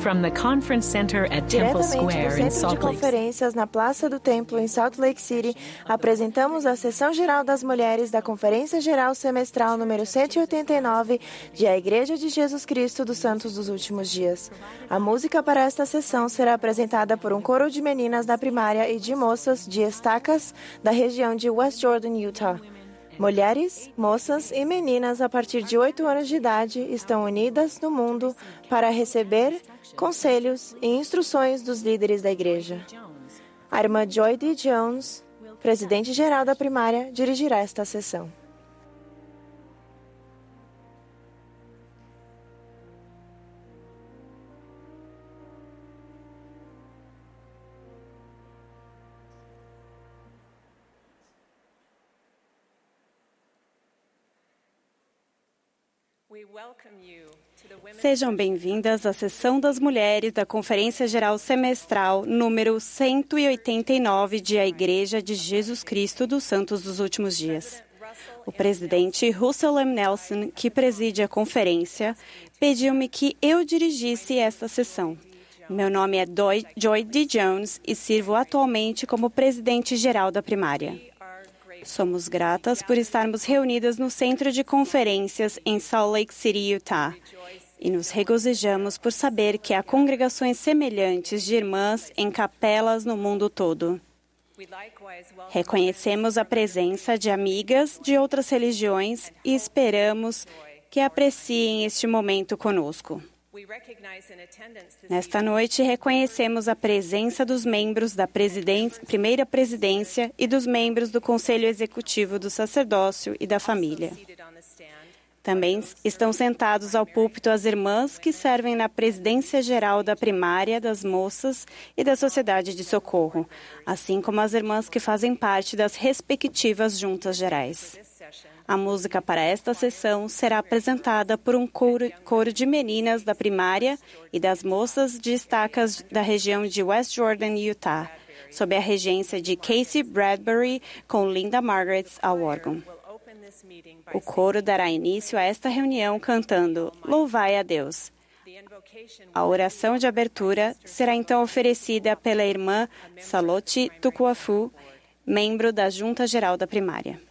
From the Conference Center at Temple Square in Centro de Salt Lake Conferências na Praça do Templo, em Salt Lake City, apresentamos a Sessão Geral das Mulheres da Conferência Geral Semestral número 189 de A Igreja de Jesus Cristo dos Santos dos Últimos Dias. A música para esta sessão será apresentada por um coro de meninas da primária e de moças de estacas da região de West Jordan, Utah. Mulheres, moças e meninas a partir de 8 anos de idade estão unidas no mundo para receber conselhos e instruções dos líderes da igreja. A irmã Joy D. Jones, presidente geral da primária, dirigirá esta sessão. Sejam bem-vindas à sessão das mulheres da Conferência Geral Semestral número 189 de A Igreja de Jesus Cristo dos Santos dos Últimos Dias. O presidente Russell M. Nelson, que preside a conferência, pediu-me que eu dirigisse esta sessão. Meu nome é Joy D. Jones e sirvo atualmente como presidente geral da primária. Somos gratas por estarmos reunidas no Centro de Conferências em Salt Lake City, Utah. E nos regozijamos por saber que há congregações semelhantes de irmãs em capelas no mundo todo. Reconhecemos a presença de amigas de outras religiões e esperamos que apreciem este momento conosco. Nesta noite, reconhecemos a presença dos membros da presiden- primeira presidência e dos membros do Conselho Executivo do Sacerdócio e da Família. Também estão sentados ao púlpito as irmãs que servem na presidência geral da primária, das moças e da Sociedade de Socorro, assim como as irmãs que fazem parte das respectivas juntas gerais. A música para esta sessão será apresentada por um coro, coro de meninas da primária e das moças de estacas da região de West Jordan, Utah, sob a regência de Casey Bradbury com Linda Margaret ao órgão. O coro dará início a esta reunião cantando Louvai a Deus. A oração de abertura será então oferecida pela irmã Salote Tukuafu, membro da Junta Geral da Primária.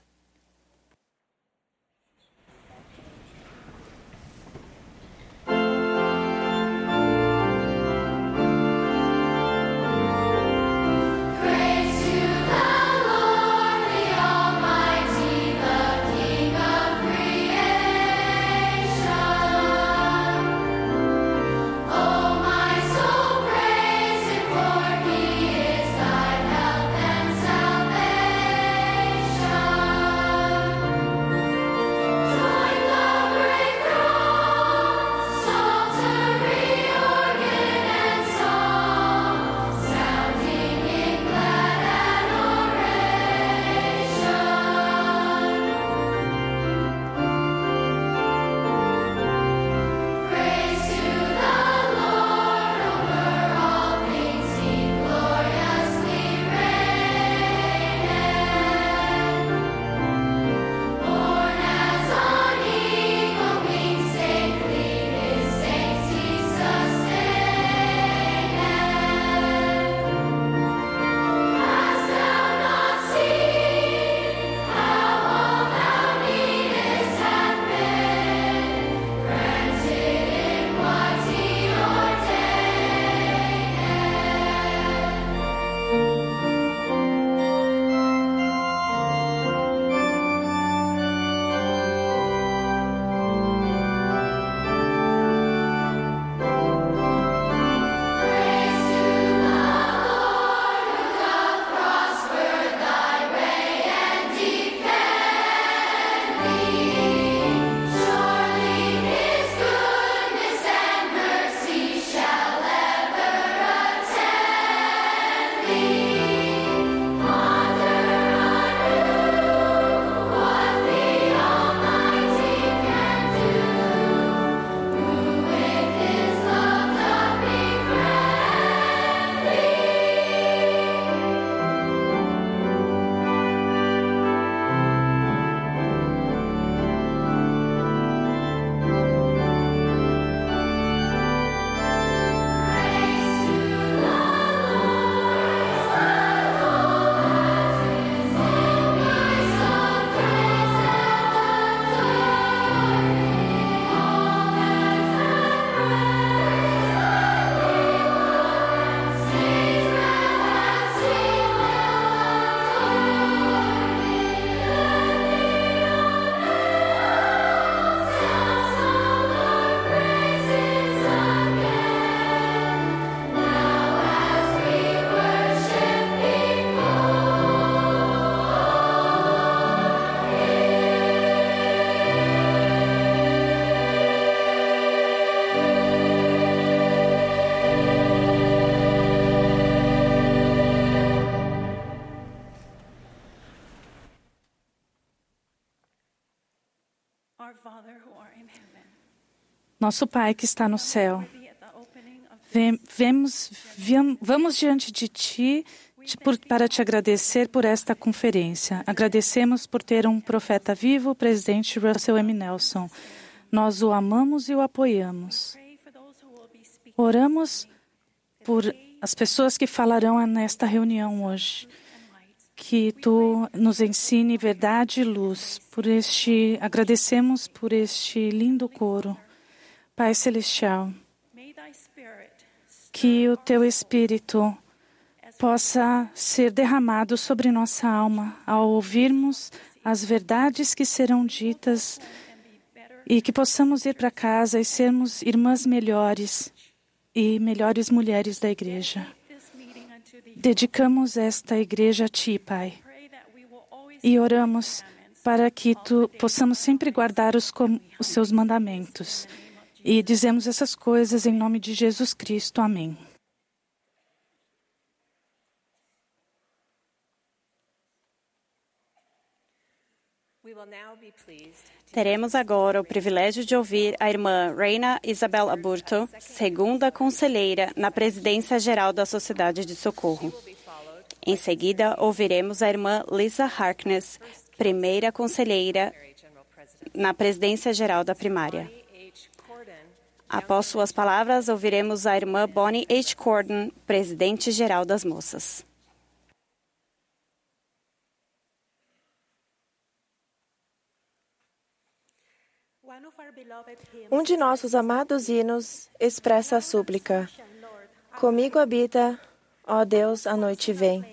Nosso Pai que está no céu, Vem- vemos, vamos diante de Ti para te agradecer por esta conferência. Agradecemos por ter um profeta vivo, o presidente Russell M. Nelson. Nós o amamos e o apoiamos. Oramos por as pessoas que falarão nesta reunião hoje. Que tu nos ensine verdade e luz. Por este, agradecemos por este lindo coro. Pai celestial, que o teu espírito possa ser derramado sobre nossa alma ao ouvirmos as verdades que serão ditas e que possamos ir para casa e sermos irmãs melhores e melhores mulheres da igreja. Dedicamos esta igreja a ti, Pai, e oramos para que tu possamos sempre guardar os, os seus mandamentos. E dizemos essas coisas em nome de Jesus Cristo. Amém. Teremos agora o privilégio de ouvir a irmã Reina Isabel Aburto, segunda conselheira na presidência geral da Sociedade de Socorro. Em seguida, ouviremos a irmã Lisa Harkness, primeira conselheira na presidência geral da primária. Após suas palavras, ouviremos a irmã Bonnie H. Corden, presidente geral das moças. Um de nossos amados hinos expressa a súplica: Comigo habita, ó Deus, a noite vem.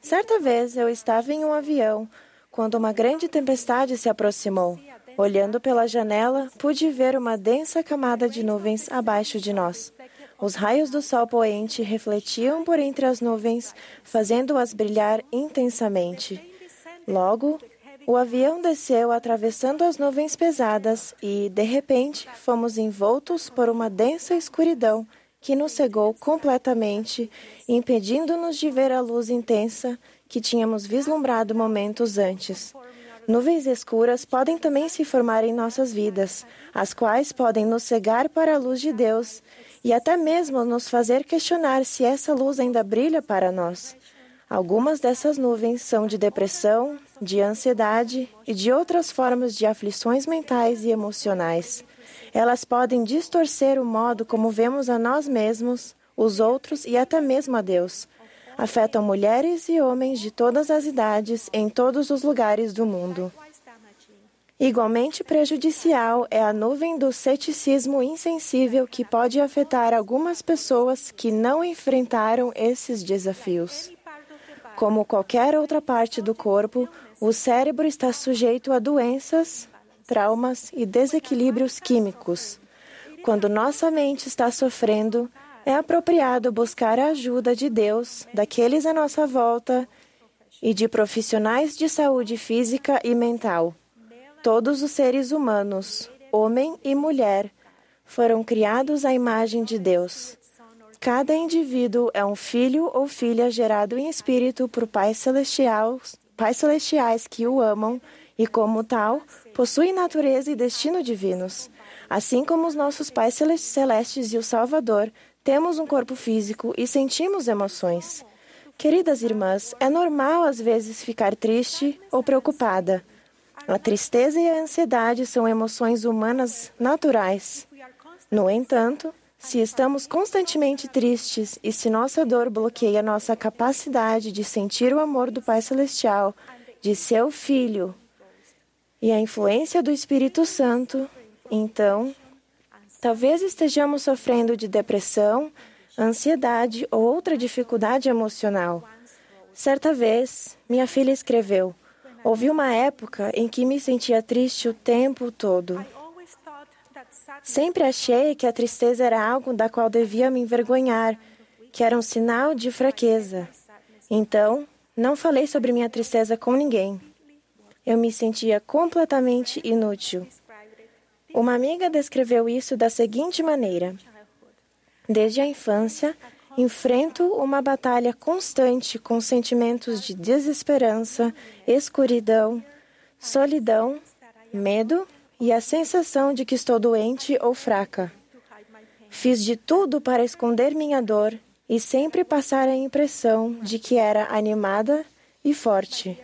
Certa vez eu estava em um avião quando uma grande tempestade se aproximou. Olhando pela janela, pude ver uma densa camada de nuvens abaixo de nós. Os raios do sol poente refletiam por entre as nuvens, fazendo-as brilhar intensamente. Logo, o avião desceu atravessando as nuvens pesadas e, de repente, fomos envoltos por uma densa escuridão que nos cegou completamente, impedindo-nos de ver a luz intensa que tínhamos vislumbrado momentos antes. Nuvens escuras podem também se formar em nossas vidas, as quais podem nos cegar para a luz de Deus e até mesmo nos fazer questionar se essa luz ainda brilha para nós. Algumas dessas nuvens são de depressão, de ansiedade e de outras formas de aflições mentais e emocionais. Elas podem distorcer o modo como vemos a nós mesmos, os outros e até mesmo a Deus. Afetam mulheres e homens de todas as idades em todos os lugares do mundo. Igualmente prejudicial é a nuvem do ceticismo insensível que pode afetar algumas pessoas que não enfrentaram esses desafios. Como qualquer outra parte do corpo, o cérebro está sujeito a doenças, traumas e desequilíbrios químicos. Quando nossa mente está sofrendo, é apropriado buscar a ajuda de Deus, daqueles à nossa volta e de profissionais de saúde física e mental. Todos os seres humanos, homem e mulher, foram criados à imagem de Deus. Cada indivíduo é um filho ou filha gerado em espírito por pais celestiais, pais celestiais que o amam e, como tal, possuem natureza e destino divinos. Assim como os nossos pais cele- celestes e o Salvador, temos um corpo físico e sentimos emoções. Queridas irmãs, é normal às vezes ficar triste ou preocupada. A tristeza e a ansiedade são emoções humanas naturais. No entanto, se estamos constantemente tristes e se nossa dor bloqueia nossa capacidade de sentir o amor do Pai Celestial, de seu Filho e a influência do Espírito Santo, então talvez estejamos sofrendo de depressão, ansiedade ou outra dificuldade emocional. Certa vez, minha filha escreveu: Houve uma época em que me sentia triste o tempo todo. Sempre achei que a tristeza era algo da qual devia me envergonhar, que era um sinal de fraqueza. Então, não falei sobre minha tristeza com ninguém. Eu me sentia completamente inútil. Uma amiga descreveu isso da seguinte maneira: Desde a infância, enfrento uma batalha constante com sentimentos de desesperança, escuridão, solidão, medo e a sensação de que estou doente ou fraca. Fiz de tudo para esconder minha dor e sempre passar a impressão de que era animada e forte.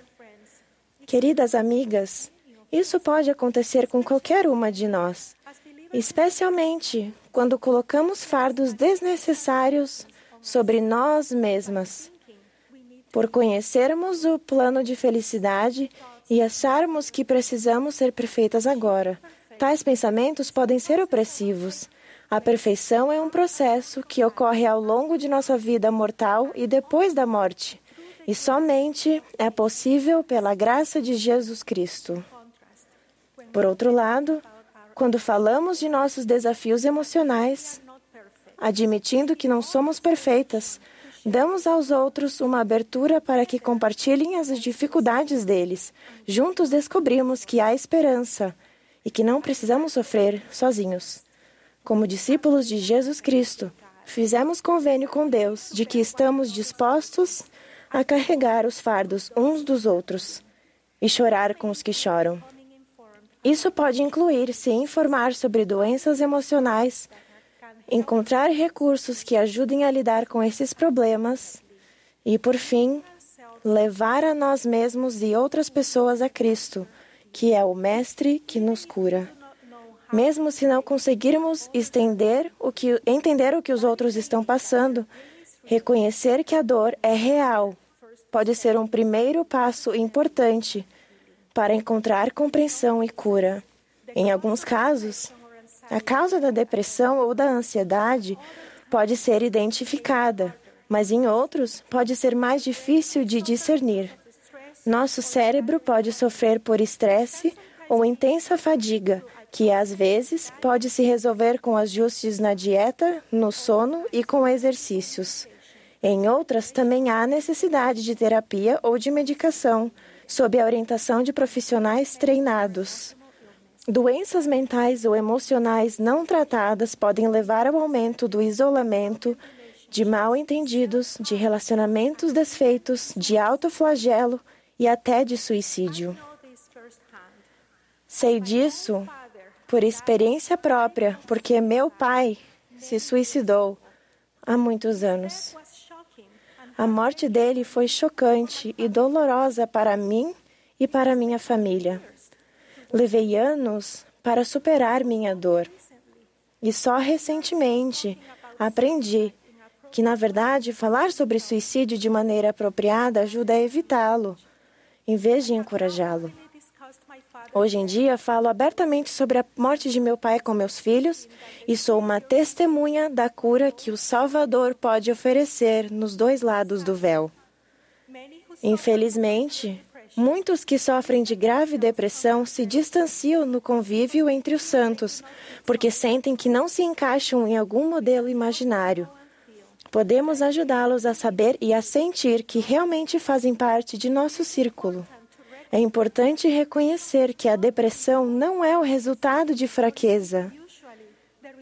Queridas amigas, isso pode acontecer com qualquer uma de nós, especialmente quando colocamos fardos desnecessários sobre nós mesmas. Por conhecermos o plano de felicidade e acharmos que precisamos ser perfeitas agora, tais pensamentos podem ser opressivos. A perfeição é um processo que ocorre ao longo de nossa vida mortal e depois da morte, e somente é possível pela graça de Jesus Cristo. Por outro lado, quando falamos de nossos desafios emocionais, admitindo que não somos perfeitas, damos aos outros uma abertura para que compartilhem as dificuldades deles. Juntos descobrimos que há esperança e que não precisamos sofrer sozinhos. Como discípulos de Jesus Cristo, fizemos convênio com Deus de que estamos dispostos a carregar os fardos uns dos outros e chorar com os que choram. Isso pode incluir se informar sobre doenças emocionais, encontrar recursos que ajudem a lidar com esses problemas e, por fim, levar a nós mesmos e outras pessoas a Cristo, que é o Mestre que nos cura. Mesmo se não conseguirmos estender o que, entender o que os outros estão passando, reconhecer que a dor é real pode ser um primeiro passo importante para encontrar compreensão e cura. Em alguns casos, a causa da depressão ou da ansiedade pode ser identificada, mas em outros pode ser mais difícil de discernir. Nosso cérebro pode sofrer por estresse ou intensa fadiga, que às vezes pode se resolver com ajustes na dieta, no sono e com exercícios. Em outras, também há necessidade de terapia ou de medicação, sob a orientação de profissionais treinados. Doenças mentais ou emocionais não tratadas podem levar ao aumento do isolamento, de mal entendidos, de relacionamentos desfeitos, de autoflagelo e até de suicídio. Sei disso por experiência própria, porque meu pai se suicidou há muitos anos. A morte dele foi chocante e dolorosa para mim e para minha família. Levei anos para superar minha dor. E só recentemente aprendi que, na verdade, falar sobre suicídio de maneira apropriada ajuda a evitá-lo, em vez de encorajá-lo. Hoje em dia, falo abertamente sobre a morte de meu pai com meus filhos e sou uma testemunha da cura que o Salvador pode oferecer nos dois lados do véu. Infelizmente, muitos que sofrem de grave depressão se distanciam no convívio entre os santos, porque sentem que não se encaixam em algum modelo imaginário. Podemos ajudá-los a saber e a sentir que realmente fazem parte de nosso círculo. É importante reconhecer que a depressão não é o resultado de fraqueza,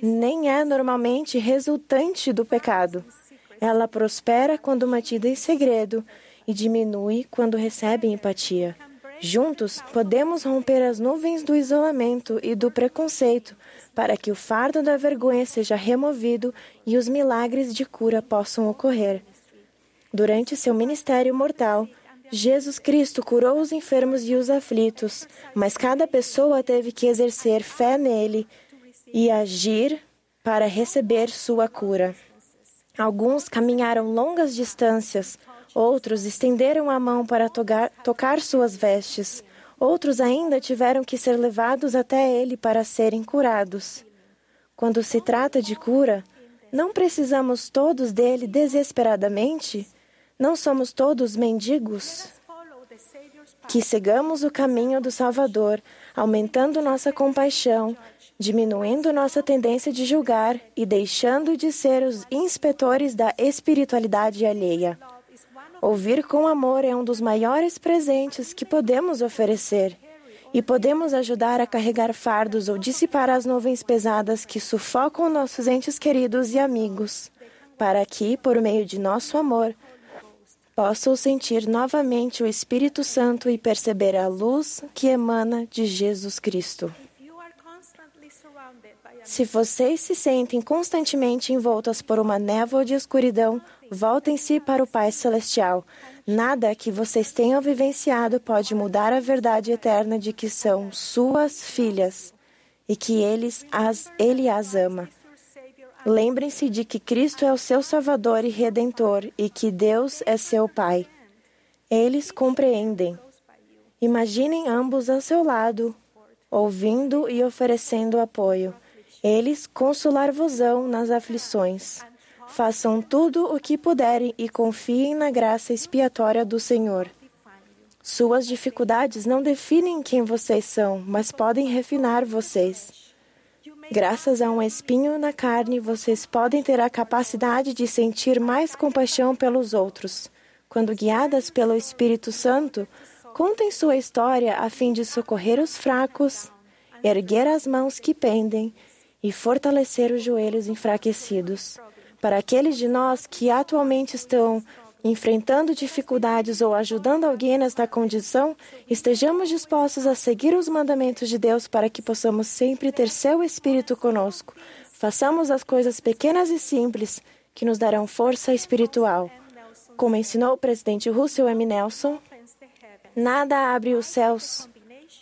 nem é normalmente resultante do pecado. Ela prospera quando mantida em segredo e diminui quando recebe empatia. Juntos, podemos romper as nuvens do isolamento e do preconceito para que o fardo da vergonha seja removido e os milagres de cura possam ocorrer. Durante seu ministério mortal, Jesus Cristo curou os enfermos e os aflitos, mas cada pessoa teve que exercer fé nele e agir para receber sua cura. Alguns caminharam longas distâncias, outros estenderam a mão para tocar, suas vestes, outros ainda tiveram que ser levados até ele para serem curados. Quando se trata de cura, não precisamos todos dele desesperadamente? Não somos todos mendigos? Que sigamos o caminho do Salvador, aumentando nossa compaixão, diminuindo nossa tendência de julgar e deixando de ser os inspetores da espiritualidade alheia. Ouvir com amor é um dos maiores presentes que podemos oferecer. E podemos ajudar a carregar fardos ou dissipar as nuvens pesadas que sufocam nossos entes queridos e amigos, para que, por meio de nosso amor, possam sentir novamente o Espírito Santo e perceber a luz que emana de Jesus Cristo. Se vocês se sentem constantemente envoltas por uma névoa de escuridão, voltem-se para o Pai Celestial. Nada que vocês tenham vivenciado pode mudar a verdade eterna de que são suas filhas e que eles as, ele as ama. Lembrem-se de que Cristo é o seu Salvador e Redentor e que Deus é seu Pai. Eles compreendem. Imaginem ambos ao seu lado, ouvindo e oferecendo apoio. Eles consolar-vos-ão nas aflições. Façam tudo o que puderem e confiem na graça expiatória do Senhor. Suas dificuldades não definem quem vocês são, mas podem refinar vocês. Graças a um espinho na carne, vocês podem ter a capacidade de sentir mais compaixão pelos outros. Quando guiadas pelo Espírito Santo, contem sua história a fim de socorrer os fracos, erguer as mãos que pendem e fortalecer os joelhos enfraquecidos. Para aqueles de nós que atualmente estão enfrentando dificuldades ou ajudando alguém nesta condição, estejamos dispostos a seguir os mandamentos de Deus para que possamos sempre ter seu Espírito conosco. Façamos as coisas pequenas e simples que nos darão força espiritual. Como ensinou o presidente Russell M. Nelson, nada abre os céus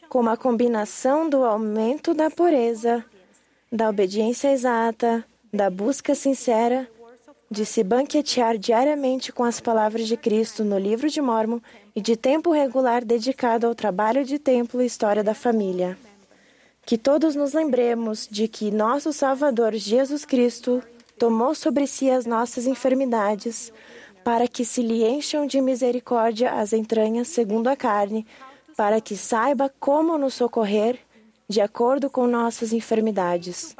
como a combinação do aumento da pureza, da obediência exata, da busca sincera de se banquetear diariamente com as palavras de Cristo no livro de Mormon e de tempo regular dedicado ao trabalho de templo e história da família. Que todos nos lembremos de que nosso Salvador Jesus Cristo tomou sobre si as nossas enfermidades, para que se lhe encham de misericórdia as entranhas segundo a carne, para que saiba como nos socorrer de acordo com nossas enfermidades.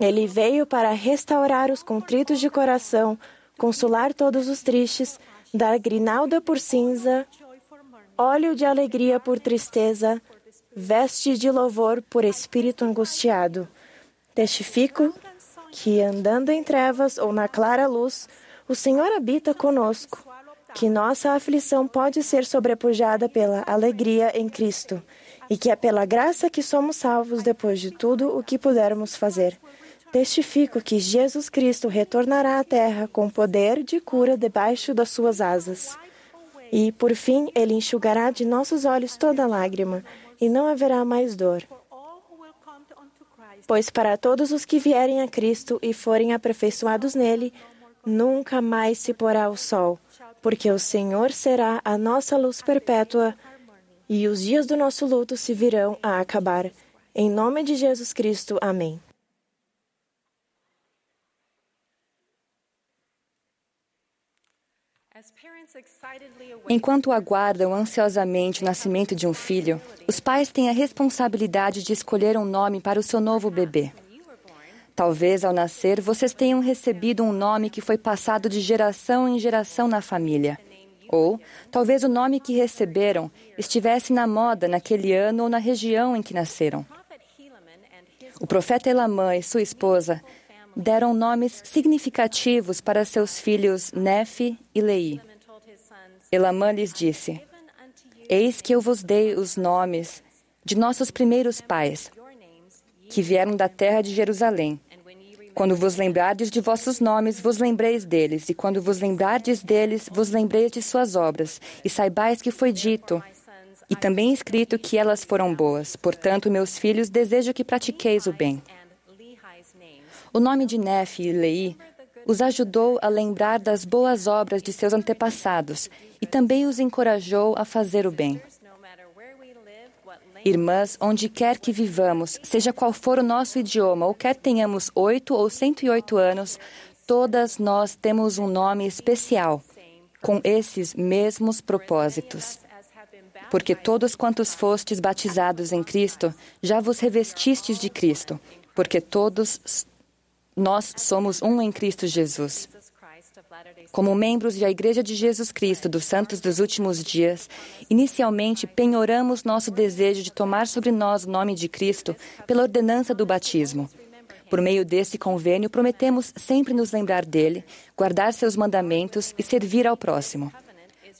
Ele veio para restaurar os contritos de coração, consolar todos os tristes, dar grinalda por cinza, óleo de alegria por tristeza, veste de louvor por espírito angustiado. Testifico que, andando em trevas ou na clara luz, o Senhor habita conosco, que nossa aflição pode ser sobrepujada pela alegria em Cristo, e que é pela graça que somos salvos depois de tudo o que pudermos fazer. Testifico que Jesus Cristo retornará à terra com poder de cura debaixo das suas asas. E, por fim, ele enxugará de nossos olhos toda lágrima, e não haverá mais dor. Pois para todos os que vierem a Cristo e forem aperfeiçoados nele, nunca mais se porá o sol, porque o Senhor será a nossa luz perpétua e os dias do nosso luto se virão a acabar. Em nome de Jesus Cristo. Amém. Enquanto aguardam ansiosamente o nascimento de um filho, os pais têm a responsabilidade de escolher um nome para o seu novo bebê. Talvez ao nascer vocês tenham recebido um nome que foi passado de geração em geração na família. Ou talvez o nome que receberam estivesse na moda naquele ano ou na região em que nasceram. O profeta Elamã e sua esposa deram nomes significativos para seus filhos Nefe e Lei. Elamã lhes disse: Eis que eu vos dei os nomes de nossos primeiros pais, que vieram da terra de Jerusalém. Quando vos lembrardes de vossos nomes, vos lembreis deles, e quando vos lembrardes deles, vos lembreis de suas obras, e saibais que foi dito, e também escrito que elas foram boas. Portanto, meus filhos, desejo que pratiqueis o bem. O nome de Nefe e Lei os ajudou a lembrar das boas obras de seus antepassados e também os encorajou a fazer o bem. Irmãs, onde quer que vivamos, seja qual for o nosso idioma, ou quer tenhamos oito ou cento e oito anos, todas nós temos um nome especial, com esses mesmos propósitos. Porque todos quantos fostes batizados em Cristo, já vos revestistes de Cristo, porque todos nós somos um em Cristo Jesus. Como membros da Igreja de Jesus Cristo dos Santos dos Últimos Dias, inicialmente penhoramos nosso desejo de tomar sobre nós o nome de Cristo pela ordenança do batismo. Por meio desse convênio, prometemos sempre nos lembrar dele, guardar seus mandamentos e servir ao próximo.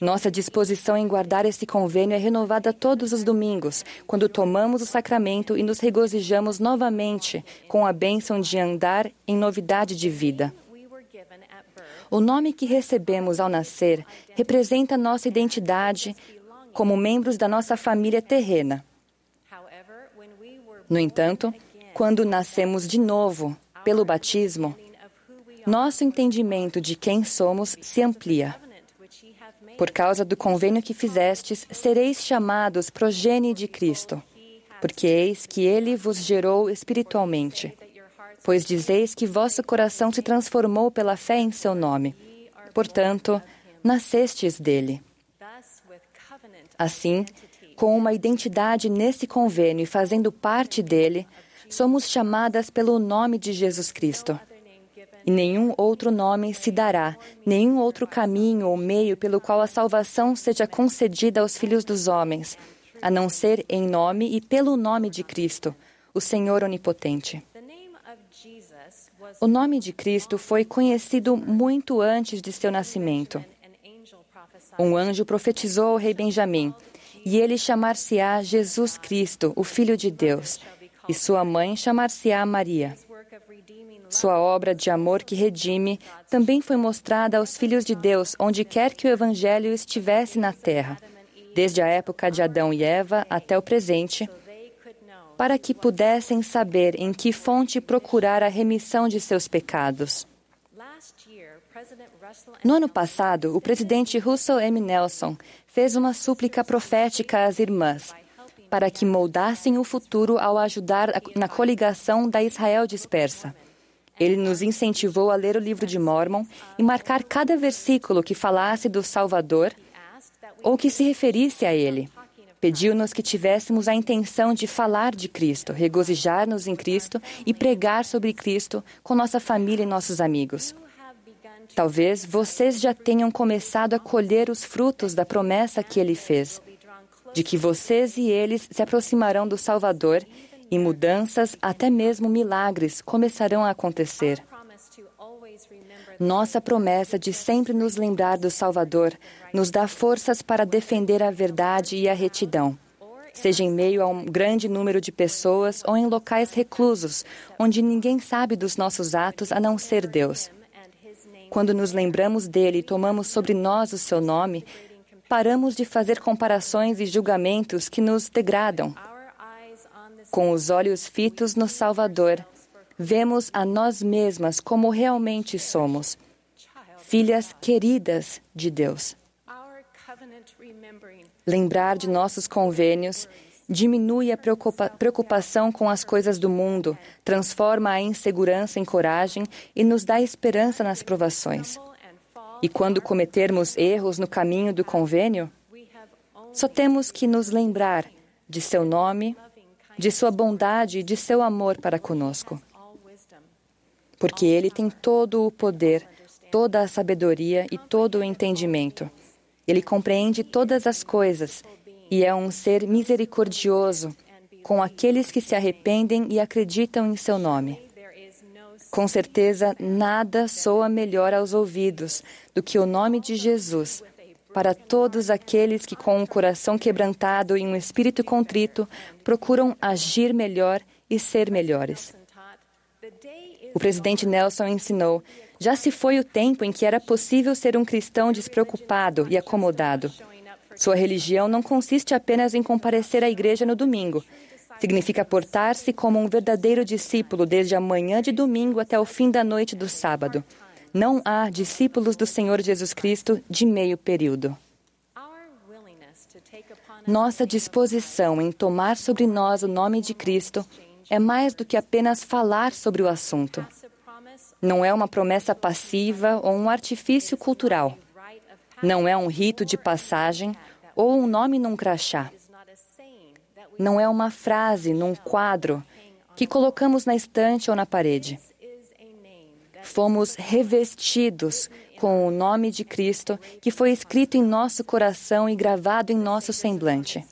Nossa disposição em guardar esse convênio é renovada todos os domingos, quando tomamos o sacramento e nos regozijamos novamente com a bênção de andar em novidade de vida. O nome que recebemos ao nascer representa nossa identidade como membros da nossa família terrena. No entanto, quando nascemos de novo, pelo batismo, nosso entendimento de quem somos se amplia. Por causa do convênio que fizestes, sereis chamados progenie de Cristo, porque eis que ele vos gerou espiritualmente. Pois dizeis que vosso coração se transformou pela fé em seu nome. Portanto, nascestes dele. Assim, com uma identidade nesse convênio e fazendo parte dele, somos chamadas pelo nome de Jesus Cristo. E nenhum outro nome se dará, nenhum outro caminho ou meio pelo qual a salvação seja concedida aos filhos dos homens, a não ser em nome e pelo nome de Cristo, o Senhor Onipotente. O nome de Cristo foi conhecido muito antes de seu nascimento. Um anjo profetizou ao rei Benjamim, e ele chamar-se-á Jesus Cristo, o Filho de Deus, e sua mãe chamar-se-á Maria. Sua obra de amor que redime também foi mostrada aos filhos de Deus, onde quer que o Evangelho estivesse na terra, desde a época de Adão e Eva até o presente, para que pudessem saber em que fonte procurar a remissão de seus pecados. No ano passado, o presidente Russell M. Nelson fez uma súplica profética às irmãs para que moldassem o futuro ao ajudar na coligação da Israel dispersa. Ele nos incentivou a ler o livro de Mormon e marcar cada versículo que falasse do Salvador ou que se referisse a ele. Pediu-nos que tivéssemos a intenção de falar de Cristo, regozijar-nos em Cristo e pregar sobre Cristo com nossa família e nossos amigos. Talvez vocês já tenham começado a colher os frutos da promessa que ele fez, de que vocês e eles se aproximarão do Salvador e mudanças, até mesmo milagres, começarão a acontecer. Nossa promessa de sempre nos lembrar do Salvador nos dá forças para defender a verdade e a retidão, seja em meio a um grande número de pessoas ou em locais reclusos, onde ninguém sabe dos nossos atos a não ser Deus. Quando nos lembramos dele e tomamos sobre nós o seu nome, paramos de fazer comparações e julgamentos que nos degradam. Com os olhos fitos no Salvador, vemos a nós mesmas como realmente somos, filhas queridas de Deus. Lembrar de nossos convênios diminui a preocupa preocupação com as coisas do mundo, transforma a insegurança em coragem e nos dá esperança nas provações. E quando cometermos erros no caminho do convênio, só temos que nos lembrar de seu nome, de sua bondade e de seu amor para conosco. Porque ele tem todo o poder, toda a sabedoria e todo o entendimento. Ele compreende todas as coisas e é um ser misericordioso com aqueles que se arrependem e acreditam em seu nome. Com certeza, nada soa melhor aos ouvidos do que o nome de Jesus para todos aqueles que, com um coração quebrantado e um espírito contrito, procuram agir melhor e ser melhores. O presidente Nelson ensinou: já se foi o tempo em que era possível ser um cristão despreocupado e acomodado. Sua religião não consiste apenas em comparecer à igreja no domingo. Significa portar-se como um verdadeiro discípulo desde a manhã de domingo até o fim da noite do sábado. Não há discípulos do Senhor Jesus Cristo de meio período. Nossa disposição em tomar sobre nós o nome de Cristo é mais do que apenas falar sobre o assunto. Não é uma promessa passiva ou um artifício cultural. Não é um rito de passagem ou um nome num crachá. Não é uma frase num quadro que colocamos na estante ou na parede. Fomos revestidos com o nome de Cristo que foi escrito em nosso coração e gravado em nosso semblante.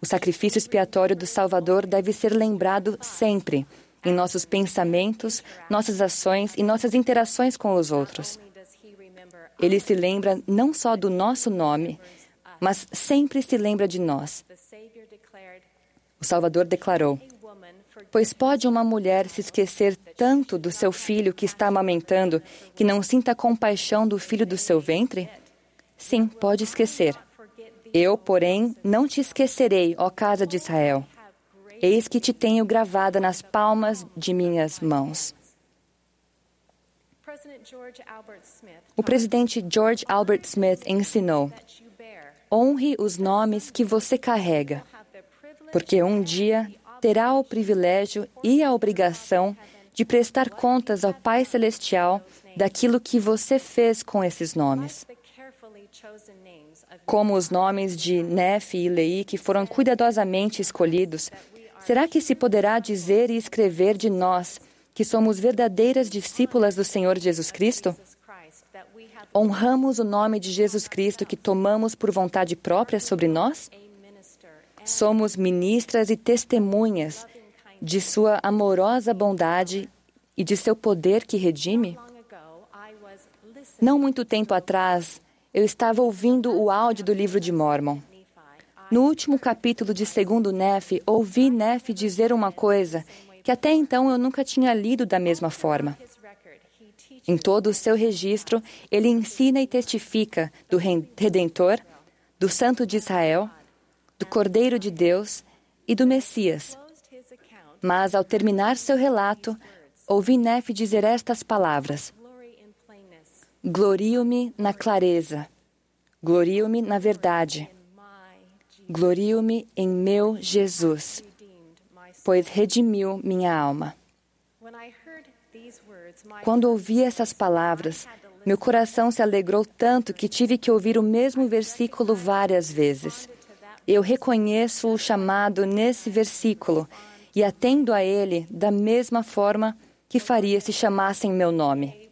O sacrifício expiatório do Salvador deve ser lembrado sempre, em nossos pensamentos, nossas ações e nossas interações com os outros. Ele se lembra não só do nosso nome, mas sempre se lembra de nós. O Salvador declarou: Pois pode uma mulher se esquecer tanto do seu filho que está amamentando que não sinta compaixão do filho do seu ventre? Sim, pode esquecer. Eu, porém, não te esquecerei, ó casa de Israel. Eis que te tenho gravada nas palmas de minhas mãos. O presidente George Albert Smith ensinou: honre os nomes que você carrega, porque um dia terá o privilégio e a obrigação de prestar contas ao Pai Celestial daquilo que você fez com esses nomes. Como os nomes de Nefe e Lei, que foram cuidadosamente escolhidos, será que se poderá dizer e escrever de nós que somos verdadeiras discípulas do Senhor Jesus Cristo? Honramos o nome de Jesus Cristo que tomamos por vontade própria sobre nós? Somos ministras e testemunhas de Sua amorosa bondade e de seu poder que redime? Não muito tempo atrás, eu estava ouvindo o áudio do livro de Mormon. No último capítulo de Segundo Nefe, ouvi Nefe dizer uma coisa que até então eu nunca tinha lido da mesma forma. Em todo o seu registro, ele ensina e testifica do Redentor, do Santo de Israel, do Cordeiro de Deus e do Messias. Mas, ao terminar seu relato, ouvi Nefe dizer estas palavras: Glorio-me na clareza, glorio-me na verdade, glorio-me em meu Jesus, pois redimiu minha alma. Quando ouvi essas palavras, meu coração se alegrou tanto que tive que ouvir o mesmo versículo várias vezes. Eu reconheço o chamado nesse versículo e atendo a ele da mesma forma que faria se chamassem meu nome.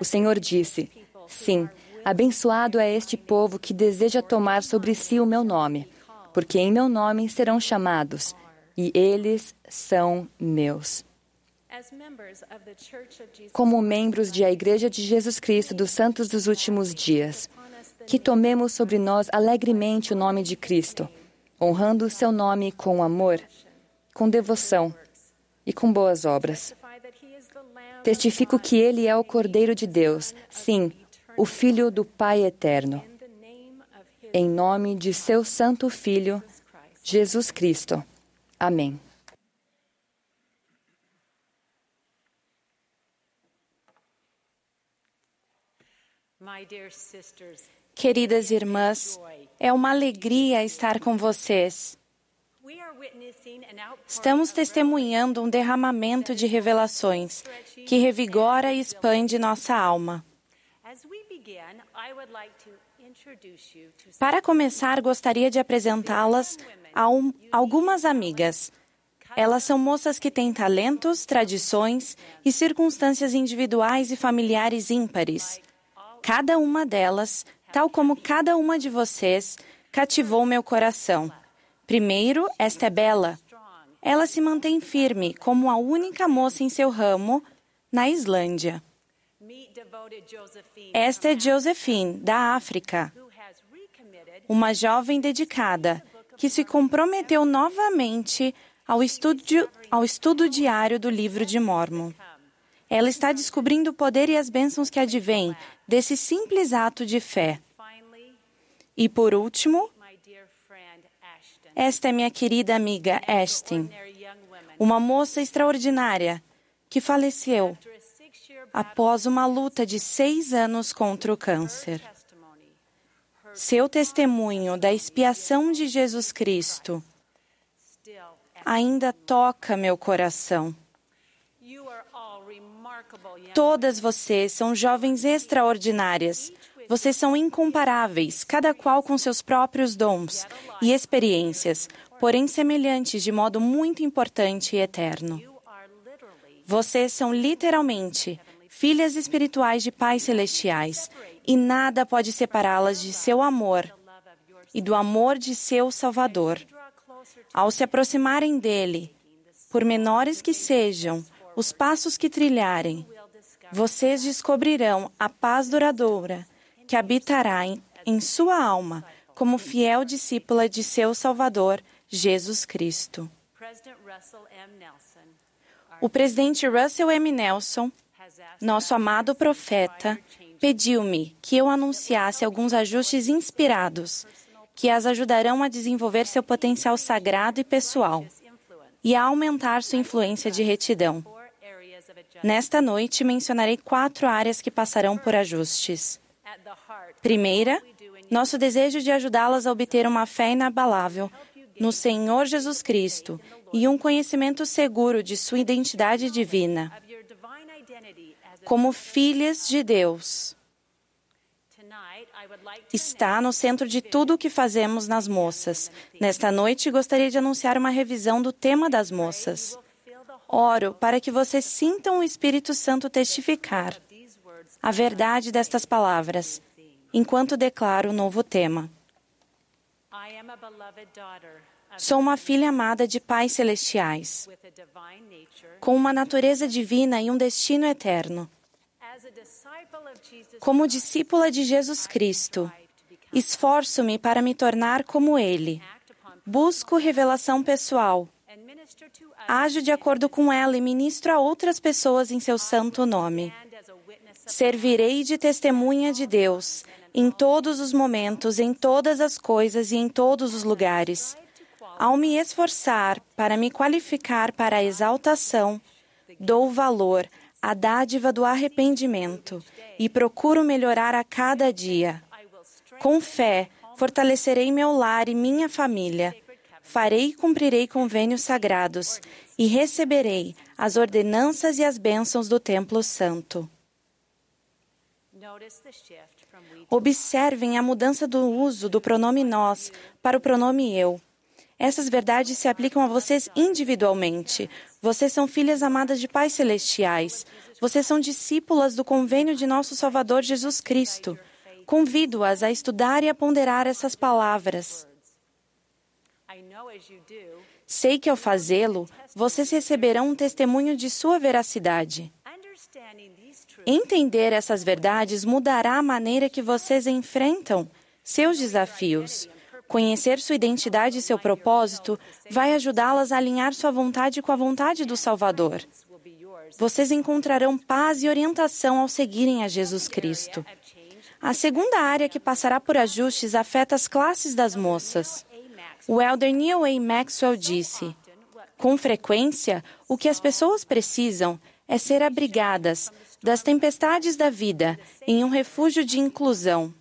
O Senhor disse: Sim, abençoado é este povo que deseja tomar sobre si o meu nome, porque em meu nome serão chamados, e eles são meus. Como membros de a Igreja de Jesus Cristo dos Santos dos Últimos Dias, que tomemos sobre nós alegremente o nome de Cristo, honrando o seu nome com amor, com devoção e com boas obras. Testifico que ele é o Cordeiro de Deus, sim, o Filho do Pai eterno. Em nome de seu Santo Filho, Jesus Cristo. Amém. Queridas irmãs, é uma alegria estar com vocês. Estamos testemunhando um derramamento de revelações que revigora e expande nossa alma. Para começar, gostaria de apresentá-las a um, algumas amigas. Elas são moças que têm talentos, tradições e circunstâncias individuais e familiares ímpares. Cada uma delas, tal como cada uma de vocês, cativou meu coração. Primeiro, esta é Bela. Ela se mantém firme como a única moça em seu ramo na Islândia. Esta é Josephine, da África, uma jovem dedicada que se comprometeu novamente ao estudo, ao estudo diário do livro de Mormon. Ela está descobrindo o poder e as bênçãos que advêm desse simples ato de fé. E por último, esta é minha querida amiga Ashton, uma moça extraordinária que faleceu após uma luta de seis anos contra o câncer. Seu testemunho da expiação de Jesus Cristo ainda toca meu coração. Todas vocês são jovens extraordinárias. Vocês são incomparáveis, cada qual com seus próprios dons e experiências, porém semelhantes de modo muito importante e eterno. Vocês são literalmente filhas espirituais de pais celestiais, e nada pode separá-las de seu amor e do amor de seu Salvador. Ao se aproximarem dele, por menores que sejam os passos que trilharem, vocês descobrirão a paz duradoura que habitará em, em sua alma como fiel discípula de seu Salvador, Jesus Cristo. O presidente Russell M. Nelson, nosso amado profeta, pediu-me que eu anunciasse alguns ajustes inspirados que as ajudarão a desenvolver seu potencial sagrado e pessoal e a aumentar sua influência de retidão. Nesta noite, mencionarei quatro áreas que passarão por ajustes. Primeira, nosso desejo de ajudá-las a obter uma fé inabalável no Senhor Jesus Cristo e um conhecimento seguro de sua identidade divina como filhas de Deus. Está no centro de tudo o que fazemos nas moças. Nesta noite, gostaria de anunciar uma revisão do tema das moças. Oro para que vocês sintam o Espírito Santo testificar a verdade destas palavras, enquanto declaro o novo tema. Sou uma filha amada de pais celestiais, com uma natureza divina e um destino eterno. Como discípula de Jesus Cristo, esforço-me para me tornar como Ele. Busco revelação pessoal. Ajo de acordo com ela e ministro a outras pessoas em seu santo nome. Servirei de testemunha de Deus em todos os momentos, em todas as coisas e em todos os lugares. Ao me esforçar para me qualificar para a exaltação, dou valor à dádiva do arrependimento e procuro melhorar a cada dia. Com fé, fortalecerei meu lar e minha família. Farei e cumprirei convênios sagrados e receberei as ordenanças e as bênçãos do Templo Santo. Observem a mudança do uso do pronome nós para o pronome eu. Essas verdades se aplicam a vocês individualmente. Vocês são filhas amadas de pais celestiais. Vocês são discípulas do convênio de nosso Salvador Jesus Cristo. Convido-as a estudar e a ponderar essas palavras. Sei que ao fazê-lo, vocês receberão um testemunho de sua veracidade. Entender essas verdades mudará a maneira que vocês enfrentam seus desafios. Conhecer sua identidade e seu propósito vai ajudá-las a alinhar sua vontade com a vontade do Salvador. Vocês encontrarão paz e orientação ao seguirem a Jesus Cristo. A segunda área que passará por ajustes afeta as classes das moças. O elder Neil A. Maxwell disse: Com frequência, o que as pessoas precisam é ser abrigadas das tempestades da vida em um refúgio de inclusão.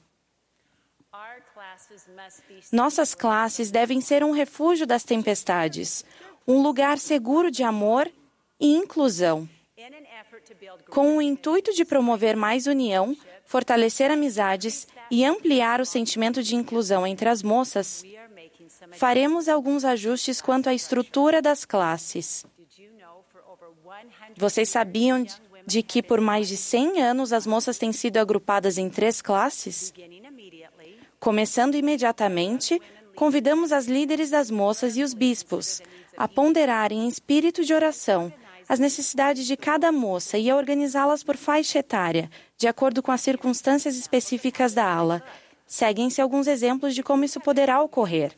Nossas classes devem ser um refúgio das tempestades, um lugar seguro de amor e inclusão. Com o intuito de promover mais união, fortalecer amizades e ampliar o sentimento de inclusão entre as moças, faremos alguns ajustes quanto à estrutura das classes. Vocês sabiam de que por mais de 100 anos as moças têm sido agrupadas em três classes? Começando imediatamente, convidamos as líderes das moças e os bispos a ponderarem em espírito de oração as necessidades de cada moça e a organizá-las por faixa etária, de acordo com as circunstâncias específicas da ala. Seguem-se alguns exemplos de como isso poderá ocorrer.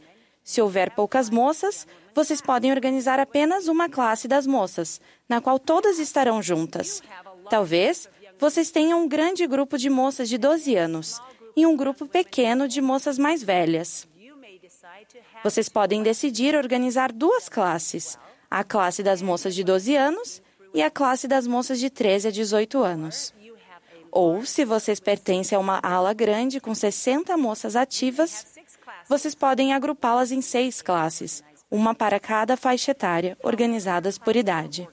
Se houver poucas moças, vocês podem organizar apenas uma classe das moças, na qual todas estarão juntas. Talvez vocês tenham um grande grupo de moças de 12 anos e um grupo pequeno de moças mais velhas. Vocês podem decidir organizar duas classes: a classe das moças de 12 anos e a classe das moças de 13 a 18 anos. Ou, se vocês pertencem a uma ala grande com 60 moças ativas, vocês podem agrupá-las em seis classes, uma para cada faixa etária, organizadas por idade.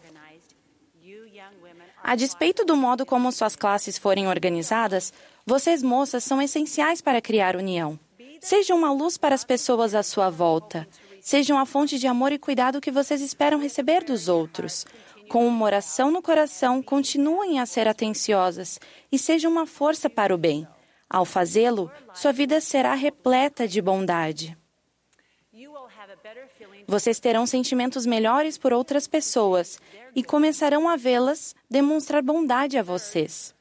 A despeito do modo como suas classes forem organizadas, vocês, moças, são essenciais para criar união. Sejam uma luz para as pessoas à sua volta. Sejam a fonte de amor e cuidado que vocês esperam receber dos outros. Com uma oração no coração, continuem a ser atenciosas e sejam uma força para o bem. Ao fazê-lo, sua vida será repleta de bondade. Vocês terão sentimentos melhores por outras pessoas e começarão a vê-las demonstrar bondade a vocês.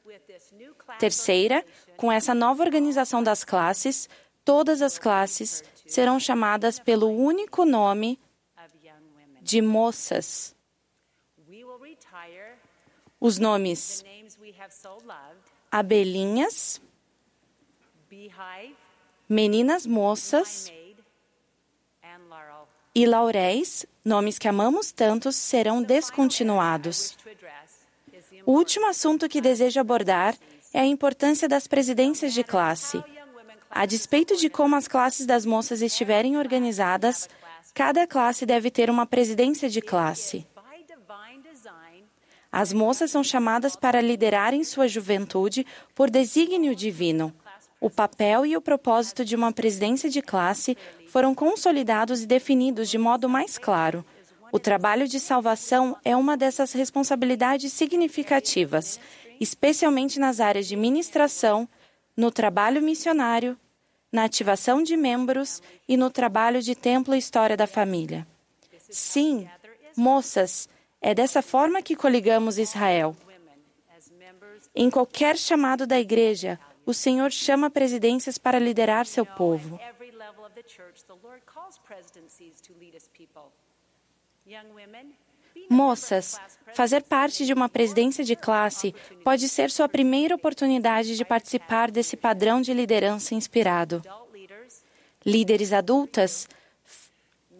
Terceira, Com essa nova organização das classes, todas as classes serão chamadas pelo único nome de moças. Os nomes abelhinhas, meninas moças e lauréis, nomes que amamos tantos, serão descontinuados. O último assunto que desejo abordar é a importância das presidências de classe. A despeito de como as classes das moças estiverem organizadas, cada classe deve ter uma presidência de classe. As moças são chamadas para liderar em sua juventude por desígnio divino. O papel e o propósito de uma presidência de classe foram consolidados e definidos de modo mais claro. O trabalho de salvação é uma dessas responsabilidades significativas, especialmente nas áreas de ministração, no trabalho missionário, na ativação de membros e no trabalho de templo e história da família. Sim, moças, é dessa forma que coligamos Israel. Em qualquer chamado da igreja, o Senhor chama presidências para liderar seu povo. Moças, fazer parte de uma presidência de classe pode ser sua primeira oportunidade de participar desse padrão de liderança inspirado. Líderes adultas,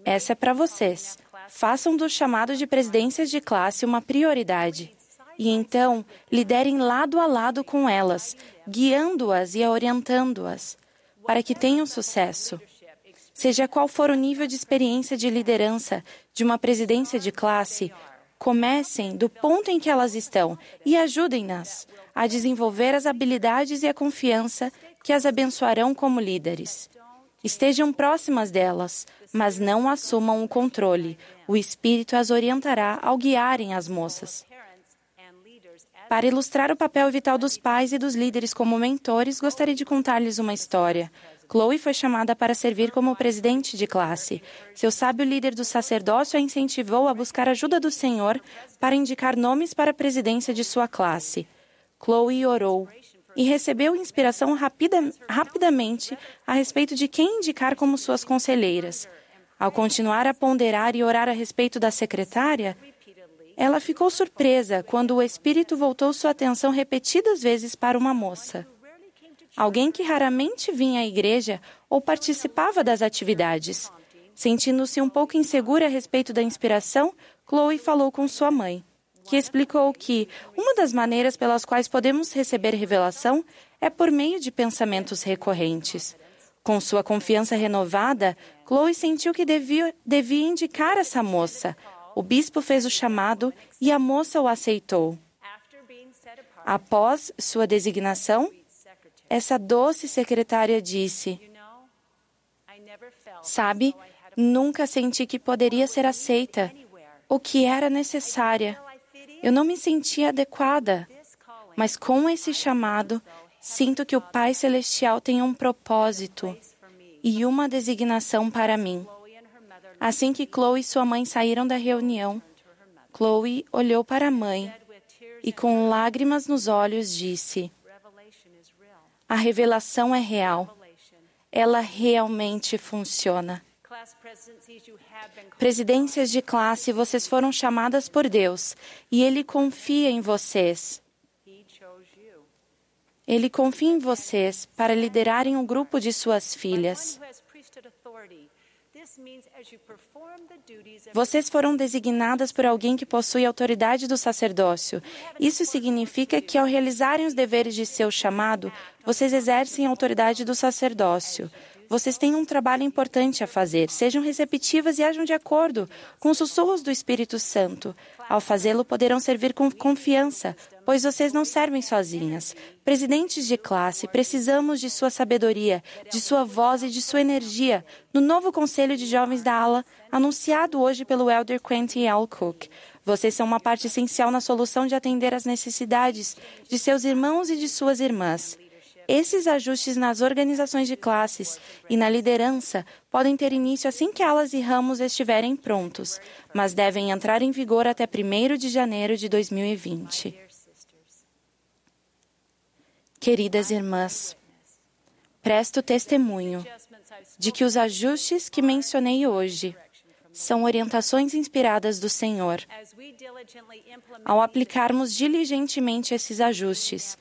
essa é para vocês. Façam do chamado de presidências de classe uma prioridade. E então, liderem lado a lado com elas, guiando-as e orientando-as, para que tenham sucesso. Seja qual for o nível de experiência de liderança de uma presidência de classe, comecem do ponto em que elas estão e ajudem-nas a desenvolver as habilidades e a confiança que as abençoarão como líderes. Estejam próximas delas, mas não assumam o controle. O Espírito as orientará ao guiarem as moças. Para ilustrar o papel vital dos pais e dos líderes como mentores, gostaria de contar-lhes uma história. Chloe foi chamada para servir como presidente de classe. Seu sábio líder do sacerdócio a incentivou a buscar ajuda do Senhor para indicar nomes para a presidência de sua classe. Chloe orou e recebeu inspiração rapida, rapidamente a respeito de quem indicar como suas conselheiras. Ao continuar a ponderar e orar a respeito da secretária, ela ficou surpresa quando o Espírito voltou sua atenção repetidas vezes para uma moça. Alguém que raramente vinha à igreja ou participava das atividades. Sentindo-se um pouco insegura a respeito da inspiração, Chloe falou com sua mãe, que explicou que uma das maneiras pelas quais podemos receber revelação é por meio de pensamentos recorrentes. Com sua confiança renovada, Chloe sentiu que devia, devia indicar essa moça. O bispo fez o chamado e a moça o aceitou. Após sua designação, essa doce secretária disse: Sabe, nunca senti que poderia ser aceita, ou que era necessária. Eu não me sentia adequada, mas com esse chamado, sinto que o Pai Celestial tem um propósito e uma designação para mim. Assim que Chloe e sua mãe saíram da reunião, Chloe olhou para a mãe e, com lágrimas nos olhos, disse: A revelação é real. Ela realmente funciona. Presidências de classe, vocês foram chamadas por Deus e Ele confia em vocês. Ele confia em vocês para liderarem um grupo de suas filhas. Vocês foram designadas por alguém que possui autoridade do sacerdócio. Isso significa que, ao realizarem os deveres de seu chamado, vocês exercem a autoridade do sacerdócio. Vocês têm um trabalho importante a fazer. Sejam receptivas e ajam de acordo com os sussurros do Espírito Santo. Ao fazê-lo, poderão servir com confiança, pois vocês não servem sozinhas. Presidentes de classe, precisamos de sua sabedoria, de sua voz e de sua energia no novo Conselho de Jovens da Ala, anunciado hoje pelo Elder Quentin L. Cook. Vocês são uma parte essencial na solução de atender às necessidades de seus irmãos e de suas irmãs. Esses ajustes nas organizações de classes e na liderança podem ter início assim que alas e ramos estiverem prontos, mas devem entrar em vigor até 1 de janeiro de 2020. Queridas irmãs, presto testemunho de que os ajustes que mencionei hoje são orientações inspiradas do Senhor. Ao aplicarmos diligentemente esses ajustes,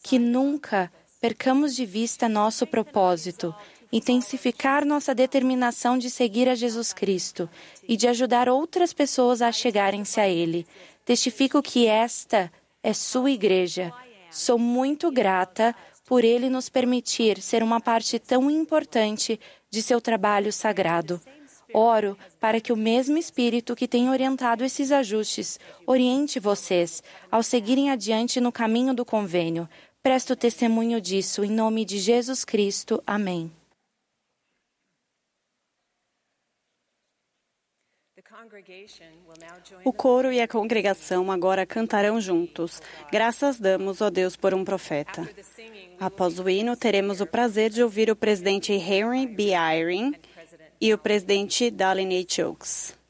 que nunca percamos de vista nosso propósito, intensificar nossa determinação de seguir a Jesus Cristo e de ajudar outras pessoas a chegarem-se a Ele. Testifico que esta é sua igreja. Sou muito grata por Ele nos permitir ser uma parte tão importante de seu trabalho sagrado. Oro para que o mesmo Espírito que tem orientado esses ajustes oriente vocês ao seguirem adiante no caminho do convênio. Presto testemunho disso em nome de Jesus Cristo. Amém. O coro e a congregação agora cantarão juntos. Graças damos, ó Deus, por um profeta. Após o hino, teremos o prazer de ouvir o presidente Henry B. Eyring e o presidente Dallin H. Oaks.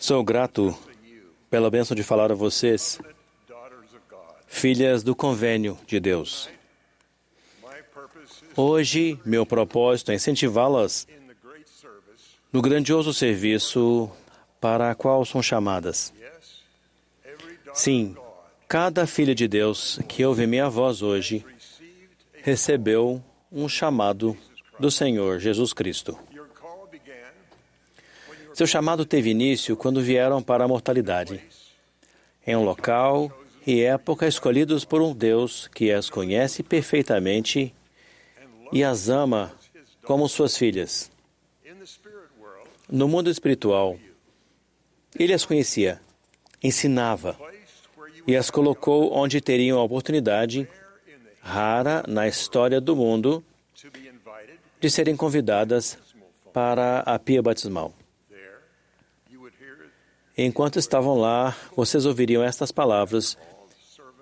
Sou grato pela bênção de falar a vocês, filhas do convênio de Deus. Hoje, meu propósito é incentivá-las no grandioso serviço para a qual são chamadas. Sim, cada filha de Deus que ouve minha voz hoje recebeu um chamado do Senhor Jesus Cristo. Seu chamado teve início quando vieram para a mortalidade, em um local e época escolhidos por um Deus que as conhece perfeitamente e as ama como suas filhas. No mundo espiritual, ele as conhecia, ensinava e as colocou onde teriam a oportunidade, rara na história do mundo, de serem convidadas para a pia batismal. Enquanto estavam lá, vocês ouviriam estas palavras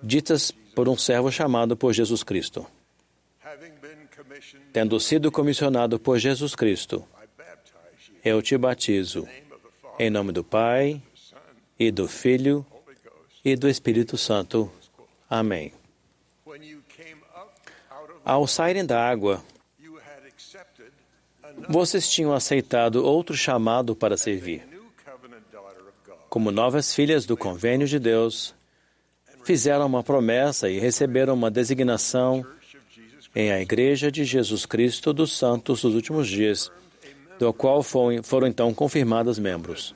ditas por um servo chamado por Jesus Cristo. Tendo sido comissionado por Jesus Cristo, eu te batizo em nome do Pai e do Filho e do Espírito Santo. Amém. Ao saírem da água, vocês tinham aceitado outro chamado para servir. Como novas filhas do convênio de Deus, fizeram uma promessa e receberam uma designação em a Igreja de Jesus Cristo dos Santos dos Últimos Dias, do qual foram, foram então confirmadas membros.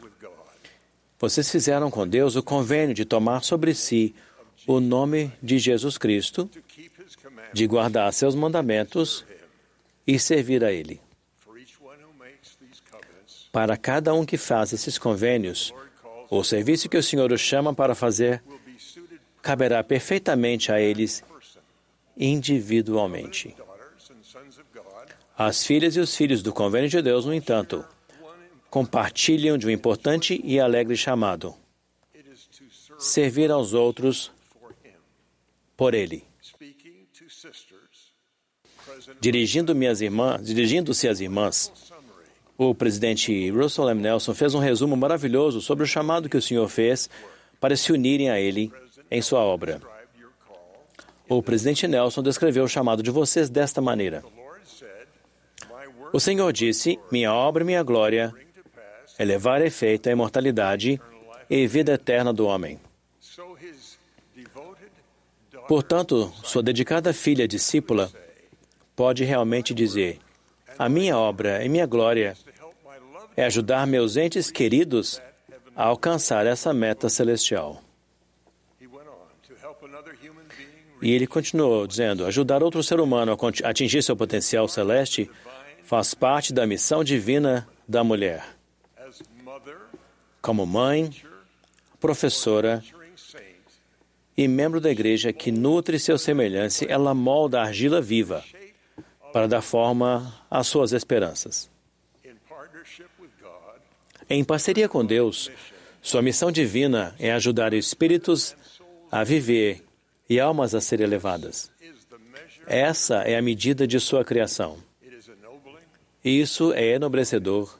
Vocês fizeram com Deus o convênio de tomar sobre si o nome de Jesus Cristo, de guardar seus mandamentos e servir a Ele. Para cada um que faz esses convênios, o serviço que o Senhor os chama para fazer caberá perfeitamente a eles individualmente. As filhas e os filhos do convênio de Deus, no entanto, compartilham de um importante e alegre chamado: servir aos outros por Ele. Dirigindo-me às irmãs, dirigindo-se às irmãs, o presidente Russell M. Nelson fez um resumo maravilhoso sobre o chamado que o Senhor fez para se unirem a Ele em sua obra. O presidente Nelson descreveu o chamado de vocês desta maneira: O Senhor disse: Minha obra e minha glória é levar a efeito a imortalidade e vida eterna do homem. Portanto, sua dedicada filha discípula pode realmente dizer: A minha obra e minha glória é ajudar meus entes queridos a alcançar essa meta celestial. E ele continuou dizendo: ajudar outro ser humano a atingir seu potencial celeste faz parte da missão divina da mulher. Como mãe, professora e membro da igreja que nutre seu semelhante, ela molda a argila viva para dar forma às suas esperanças. Em parceria com Deus, sua missão divina é ajudar espíritos a viver e almas a serem elevadas. Essa é a medida de sua criação. Isso é enobrecedor,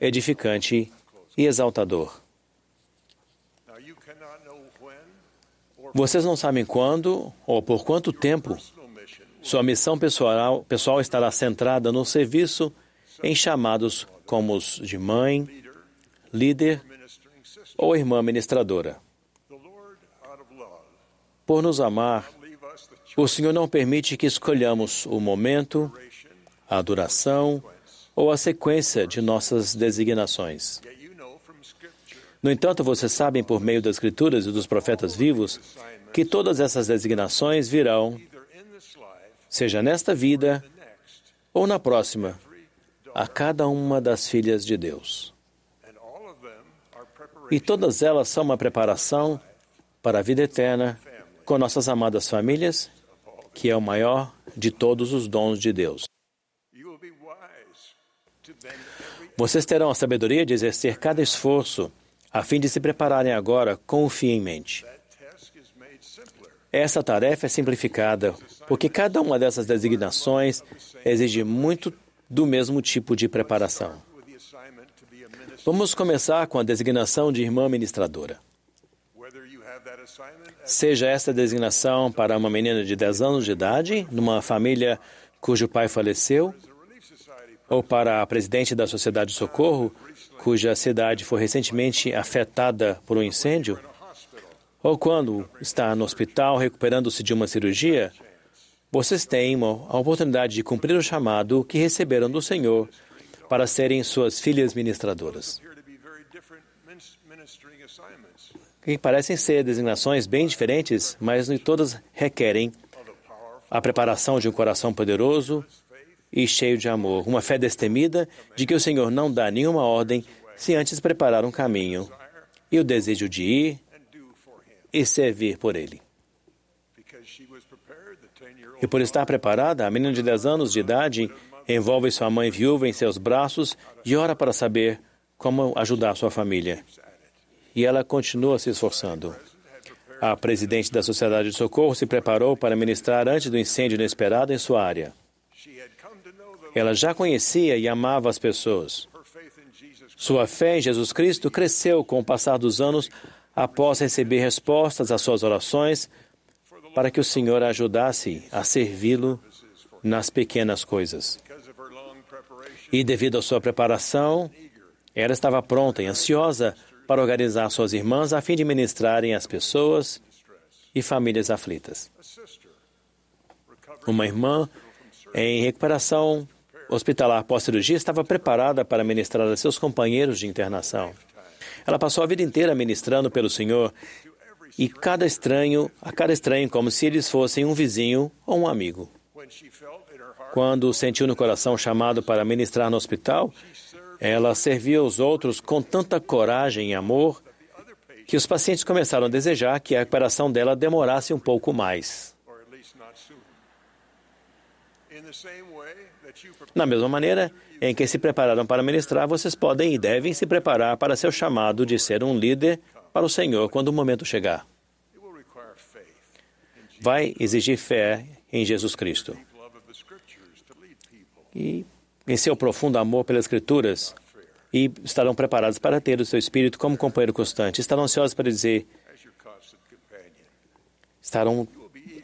edificante e exaltador. Vocês não sabem quando ou por quanto tempo sua missão pessoal, pessoal estará centrada no serviço em chamados como os de mãe, líder ou irmã ministradora. Por nos amar, o Senhor não permite que escolhamos o momento, a duração ou a sequência de nossas designações. No entanto, vocês sabem por meio das Escrituras e dos profetas vivos que todas essas designações virão, seja nesta vida ou na próxima, a cada uma das filhas de Deus. E todas elas são uma preparação para a vida eterna com nossas amadas famílias, que é o maior de todos os dons de Deus. Vocês terão a sabedoria de exercer cada esforço a fim de se prepararem agora com o fim em mente. Essa tarefa é simplificada porque cada uma dessas designações exige muito do mesmo tipo de preparação. Vamos começar com a designação de irmã ministradora. Seja esta designação para uma menina de 10 anos de idade, numa família cujo pai faleceu, ou para a presidente da Sociedade de Socorro, cuja cidade foi recentemente afetada por um incêndio, ou quando está no hospital recuperando-se de uma cirurgia, vocês têm a oportunidade de cumprir o chamado que receberam do Senhor para serem suas filhas ministradoras. Que parecem ser designações bem diferentes, mas todas requerem a preparação de um coração poderoso e cheio de amor, uma fé destemida de que o Senhor não dá nenhuma ordem se antes preparar um caminho e o desejo de ir e servir por Ele. E por estar preparada, a menina de 10 anos de idade envolve sua mãe viúva em seus braços e ora para saber como ajudar sua família. E ela continua se esforçando. A presidente da Sociedade de Socorro se preparou para ministrar antes do incêndio inesperado em sua área. Ela já conhecia e amava as pessoas. Sua fé em Jesus Cristo cresceu com o passar dos anos após receber respostas às suas orações para que o Senhor a ajudasse a servi-lo nas pequenas coisas. E devido à sua preparação, ela estava pronta e ansiosa para organizar suas irmãs a fim de ministrarem às pessoas e famílias aflitas. Uma irmã em recuperação hospitalar pós-cirurgia estava preparada para ministrar a seus companheiros de internação. Ela passou a vida inteira ministrando pelo Senhor e cada estranho, a cada estranho como se eles fossem um vizinho ou um amigo. Quando sentiu no coração chamado para ministrar no hospital, ela servia os outros com tanta coragem e amor que os pacientes começaram a desejar que a recuperação dela demorasse um pouco mais. Na mesma maneira em que se prepararam para ministrar, vocês podem e devem se preparar para seu chamado de ser um líder para o Senhor quando o momento chegar. Vai exigir fé em Jesus Cristo e em seu profundo amor pelas Escrituras e estarão preparados para ter o seu espírito como companheiro constante. Estarão ansiosos para dizer, estarão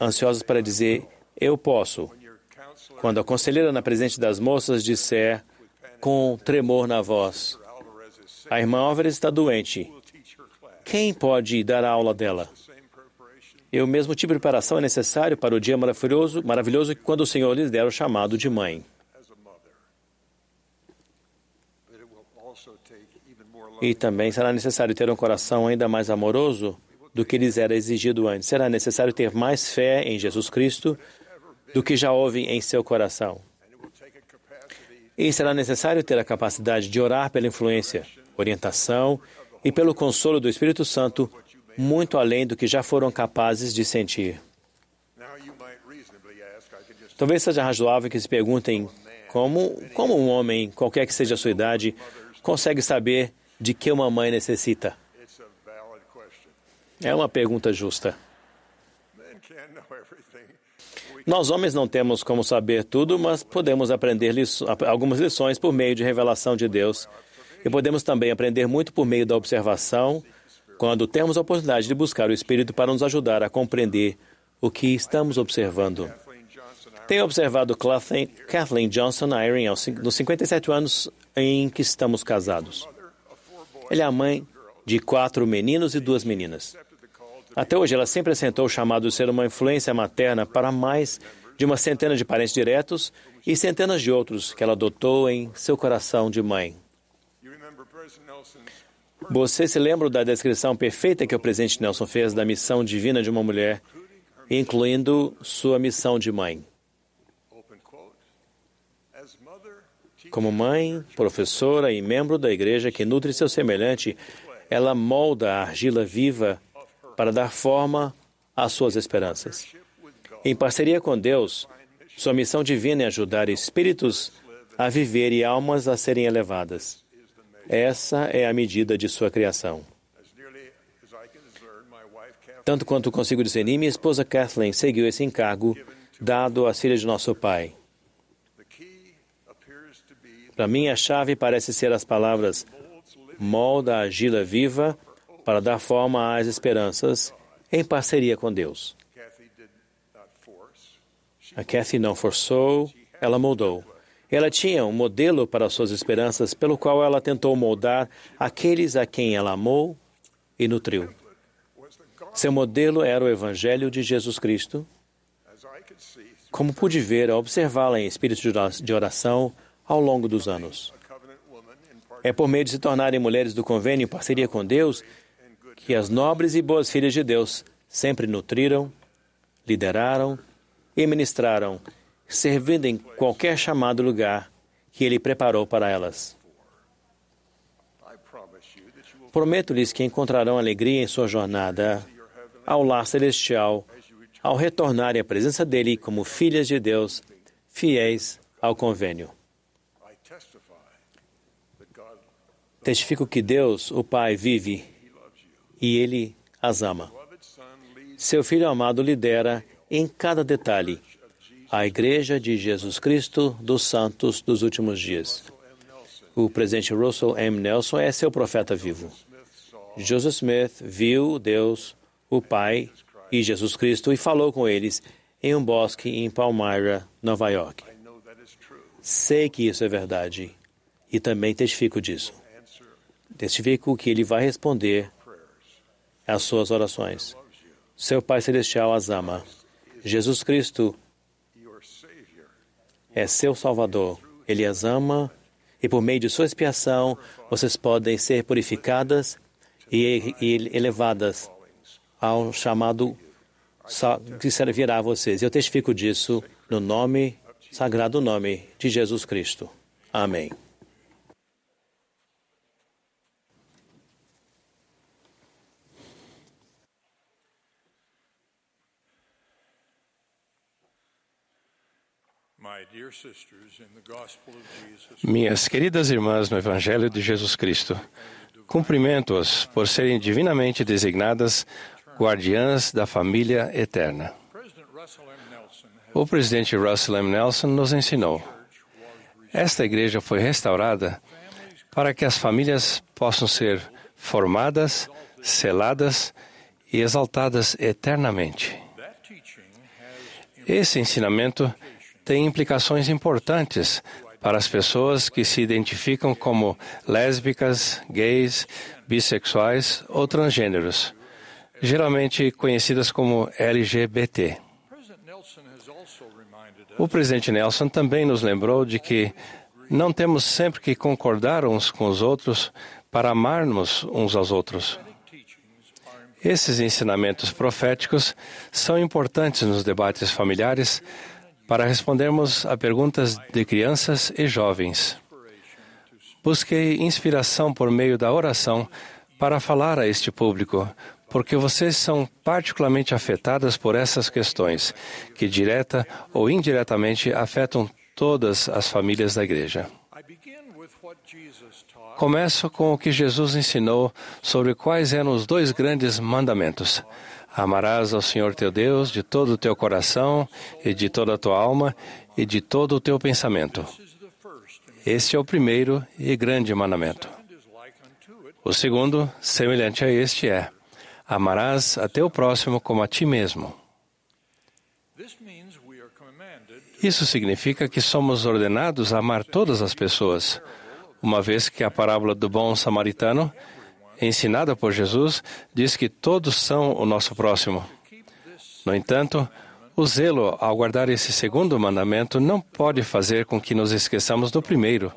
ansiosos para dizer, eu posso. Quando a conselheira na presença das moças disser, com tremor na voz, a irmã Álvares está doente. Quem pode dar a aula dela? E o mesmo tipo de preparação é necessário para o dia maravilhoso, maravilhoso quando o Senhor lhes der o chamado de mãe. E também será necessário ter um coração ainda mais amoroso do que lhes era exigido antes. Será necessário ter mais fé em Jesus Cristo do que já houve em seu coração. E será necessário ter a capacidade de orar pela influência, orientação e pelo consolo do Espírito Santo, muito além do que já foram capazes de sentir. Talvez seja razoável que se perguntem como, como um homem, qualquer que seja a sua idade, consegue saber de que uma mãe necessita? É uma pergunta justa. Nós homens não temos como saber tudo, mas podemos aprender algumas lições por meio de revelação de Deus. E podemos também aprender muito por meio da observação, quando temos a oportunidade de buscar o Espírito para nos ajudar a compreender o que estamos observando. Tenho observado Kathleen Johnson Iring nos 57 anos em que estamos casados. Ela é a mãe de quatro meninos e duas meninas. Até hoje, ela sempre assentou o chamado de ser uma influência materna para mais de uma centena de parentes diretos e centenas de outros que ela adotou em seu coração de mãe. Você se lembra da descrição perfeita que o presidente Nelson fez da missão divina de uma mulher, incluindo sua missão de mãe? Como mãe, professora e membro da igreja que nutre seu semelhante, ela molda a argila viva para dar forma às suas esperanças. Em parceria com Deus, sua missão divina é ajudar espíritos a viver e almas a serem elevadas. Essa é a medida de sua criação. Tanto quanto consigo discernir, minha esposa Kathleen seguiu esse encargo dado às filhas de nosso pai. Para mim, a chave parece ser as palavras molda a argila viva para dar forma às esperanças em parceria com Deus. A Kathy não forçou, ela moldou. Ela tinha um modelo para suas esperanças, pelo qual ela tentou moldar aqueles a quem ela amou e nutriu. Seu modelo era o Evangelho de Jesus Cristo. Como pude ver ao observá-la em espírito de oração ao longo dos anos. É por meio de se tornarem mulheres do convênio em parceria com Deus que as nobres e boas filhas de Deus sempre nutriram, lideraram e ministraram, servindo em qualquer chamado lugar que Ele preparou para elas. Prometo-lhes que encontrarão alegria em sua jornada ao lar celestial, ao retornarem à presença dele como filhas de Deus, fiéis ao convênio. Testifico que Deus, o Pai, vive e Ele as ama. Seu Filho amado lidera em cada detalhe a Igreja de Jesus Cristo dos Santos dos Últimos Dias. O presidente Russell M. Nelson é seu profeta vivo. Joseph Smith viu Deus, o Pai e Jesus Cristo e falou com eles em um bosque em Palmyra, Nova York. Sei que isso é verdade e também testifico disso. Testifico que ele vai responder às suas orações. Seu Pai Celestial as ama. Jesus Cristo é seu Salvador. Ele as ama e por meio de sua expiação vocês podem ser purificadas e, elevadas ao chamado que servirá a vocês. Eu testifico disso no nome, sagrado nome de Jesus Cristo. Amém. My dear sisters, in the gospel of Jesus, Minhas queridas irmãs no Evangelho de Jesus Cristo, cumprimento-as por serem divinamente designadas guardiãs da família eterna. O presidente Russell M. Nelson nos ensinou. Esta igreja foi restaurada para que as famílias possam ser formadas, seladas e exaltadas eternamente. Esse ensinamento tem implicações importantes para as pessoas que se identificam como lésbicas, gays, bissexuais ou transgêneros, geralmente conhecidas como LGBT. O presidente Nelson também nos lembrou de que não temos sempre que concordar uns com os outros para amarmos uns aos outros. Esses ensinamentos proféticos são importantes nos debates familiares para respondermos a perguntas de crianças e jovens. Busquei inspiração por meio da oração para falar a este público, porque vocês são particularmente afetadas por essas questões, que direta ou indiretamente afetam todas as famílias da igreja. Começo com o que Jesus ensinou sobre quais eram os dois grandes mandamentos. Amarás ao Senhor teu Deus de todo o teu coração e de toda a tua alma e de todo o teu pensamento. Este é o primeiro e grande mandamento. O segundo, semelhante a este, é: Amarás a teu próximo como a ti mesmo. Isso significa que somos ordenados a amar todas as pessoas, uma vez que a parábola do bom samaritano, ensinada por Jesus, diz que todos são o nosso próximo. No entanto, o zelo ao guardar esse segundo mandamento não pode fazer com que nos esqueçamos do primeiro: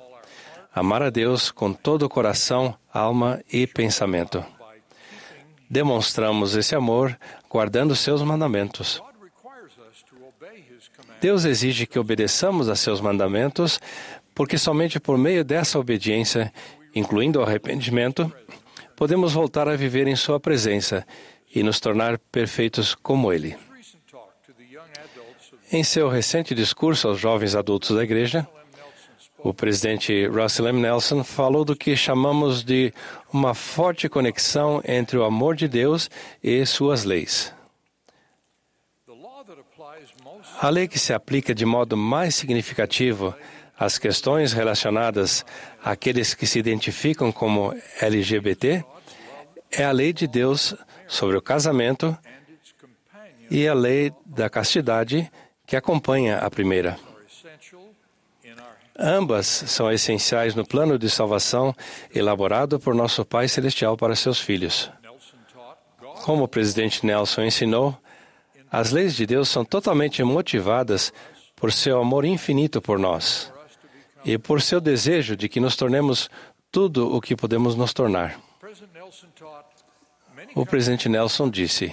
amar a Deus com todo o coração, alma e pensamento. Demonstramos esse amor guardando seus mandamentos. Deus exige que obedeçamos a seus mandamentos, porque somente por meio dessa obediência, incluindo o arrependimento, podemos voltar a viver em Sua presença e nos tornar perfeitos como Ele. Em seu recente discurso aos jovens adultos da igreja, o presidente Russell M. Nelson falou do que chamamos de uma forte conexão entre o amor de Deus e suas leis. A lei que se aplica de modo mais significativo às questões relacionadas àqueles que se identificam como LGBT é a lei de Deus sobre o casamento e a lei da castidade que acompanha a primeira. Ambas são essenciais no plano de salvação elaborado por nosso Pai Celestial para seus filhos. Como o presidente Nelson ensinou, as leis de Deus são totalmente motivadas por seu amor infinito por nós e por seu desejo de que nos tornemos tudo o que podemos nos tornar. O presidente Nelson disse: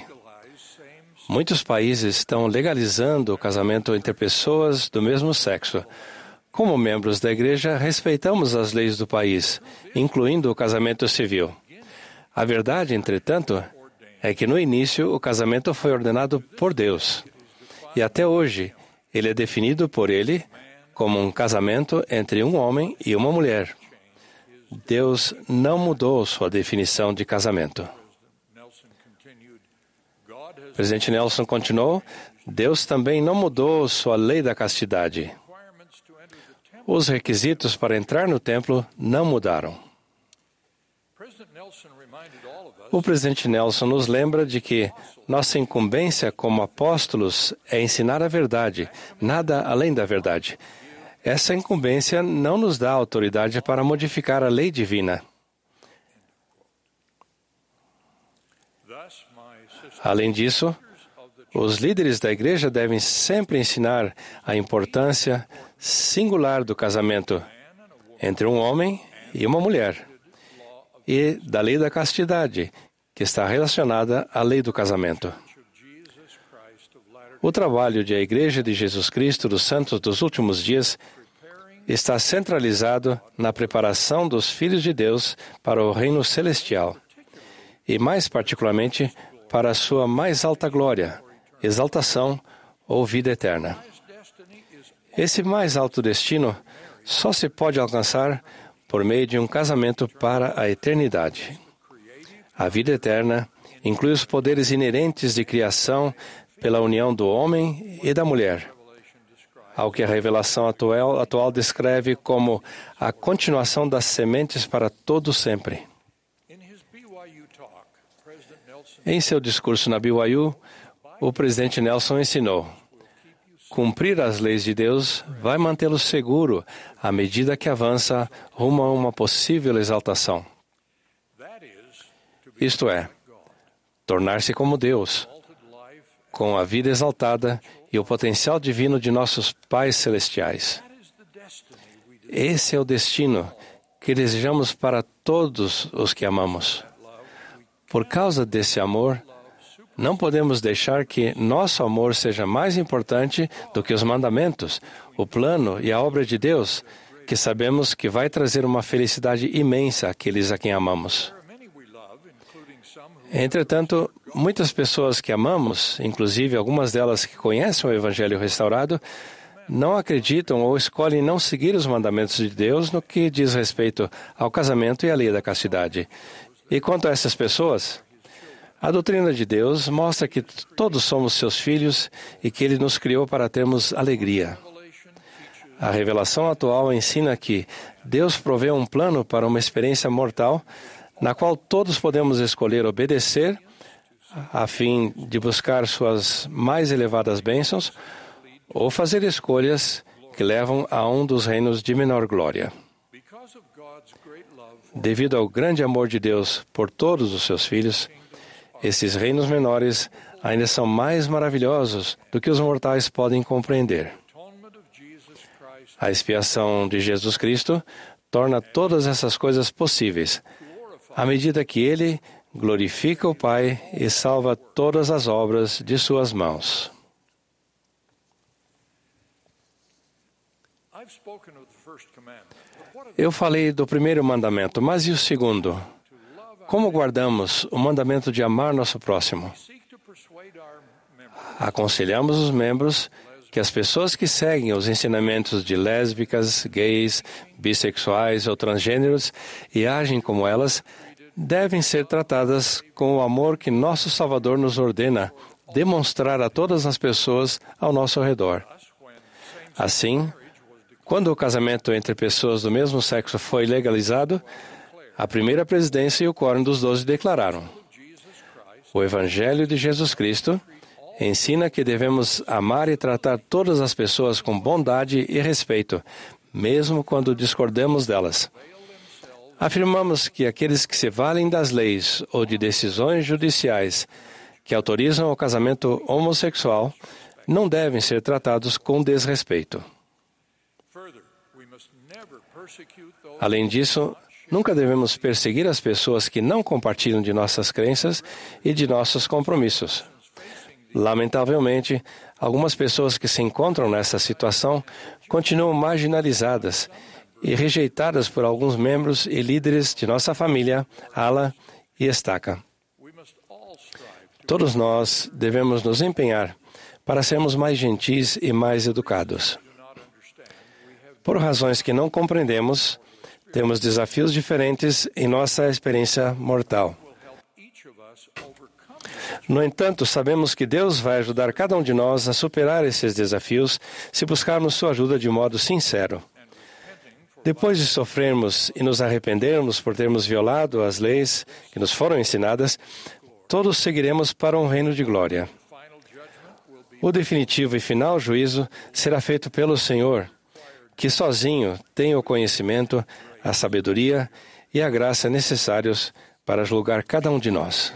Muitos países estão legalizando o casamento entre pessoas do mesmo sexo. Como membros da igreja, respeitamos as leis do país, incluindo o casamento civil. A verdade, entretanto, é que no início o casamento foi ordenado por Deus. E até hoje, ele é definido por ele como um casamento entre um homem e uma mulher. Deus não mudou sua definição de casamento. O presidente Nelson continuou: Deus também não mudou sua lei da castidade. Os requisitos para entrar no templo não mudaram. O presidente Nelson nos lembra de que nossa incumbência como apóstolos é ensinar a verdade, nada além da verdade. Essa incumbência não nos dá autoridade para modificar a lei divina. Além disso, os líderes da igreja devem sempre ensinar a importância singular do casamento entre um homem e uma mulher e da lei da castidade, que está relacionada à lei do casamento. O trabalho de a Igreja de Jesus Cristo dos Santos dos Últimos Dias está centralizado na preparação dos filhos de Deus para o reino celestial e, mais particularmente, para a sua mais alta glória, exaltação ou vida eterna. Esse mais alto destino só se pode alcançar por meio de um casamento para a eternidade. A vida eterna inclui os poderes inerentes de criação pela união do homem e da mulher, ao que a revelação atual, atual descreve como a continuação das sementes para todo sempre. Em seu discurso na BYU, o presidente Nelson ensinou: Cumprir as leis de Deus vai mantê-lo seguro à medida que avança rumo a uma possível exaltação. Isto é, tornar-se como Deus, com a vida exaltada e o potencial divino de nossos pais celestiais. Esse é o destino que desejamos para todos os que amamos. Por causa desse amor, não podemos deixar que nosso amor seja mais importante do que os mandamentos, o plano e a obra de Deus, que sabemos que vai trazer uma felicidade imensa àqueles a quem amamos. Entretanto, muitas pessoas que amamos, inclusive algumas delas que conhecem o Evangelho restaurado, não acreditam ou escolhem não seguir os mandamentos de Deus no que diz respeito ao casamento e à lei da castidade. E quanto a essas pessoas, a doutrina de Deus mostra que todos somos seus filhos e que ele nos criou para termos alegria. A revelação atual ensina que Deus provê um plano para uma experiência mortal na qual todos podemos escolher obedecer a fim de buscar suas mais elevadas bênçãos ou fazer escolhas que levam a um dos reinos de menor glória. Devido ao grande amor de Deus por todos os seus filhos, esses reinos menores ainda são mais maravilhosos do que os mortais podem compreender. A expiação de Jesus Cristo torna todas essas coisas possíveis, à medida que Ele glorifica o Pai e salva todas as obras de Suas mãos. Eu falei do primeiro mandamento, mas e o segundo? Como guardamos o mandamento de amar nosso próximo? Aconselhamos os membros que as pessoas que seguem os ensinamentos de lésbicas, gays, bissexuais ou transgêneros e agem como elas devem ser tratadas com o amor que nosso Salvador nos ordena demonstrar a todas as pessoas ao nosso redor. Assim, quando o casamento entre pessoas do mesmo sexo foi legalizado, a primeira presidência e o Quórum dos Doze declararam: O Evangelho de Jesus Cristo ensina que devemos amar e tratar todas as pessoas com bondade e respeito, mesmo quando discordamos delas. Afirmamos que aqueles que se valem das leis ou de decisões judiciais que autorizam o casamento homossexual não devem ser tratados com desrespeito. Além disso, nunca devemos perseguir as pessoas que não compartilham de nossas crenças e de nossos compromissos. Lamentavelmente, algumas pessoas que se encontram nessa situação continuam marginalizadas e rejeitadas por alguns membros e líderes de nossa família, Ala e Estaca. Todos nós devemos nos empenhar para sermos mais gentis e mais educados. Por razões que não compreendemos, temos desafios diferentes em nossa experiência mortal. No entanto, sabemos que Deus vai ajudar cada um de nós a superar esses desafios se buscarmos sua ajuda de modo sincero. Depois de sofrermos e nos arrependermos por termos violado as leis que nos foram ensinadas, todos seguiremos para um reino de glória. O definitivo e final juízo será feito pelo Senhor, que sozinho tem o conhecimento, a sabedoria e a graça necessários para julgar cada um de nós.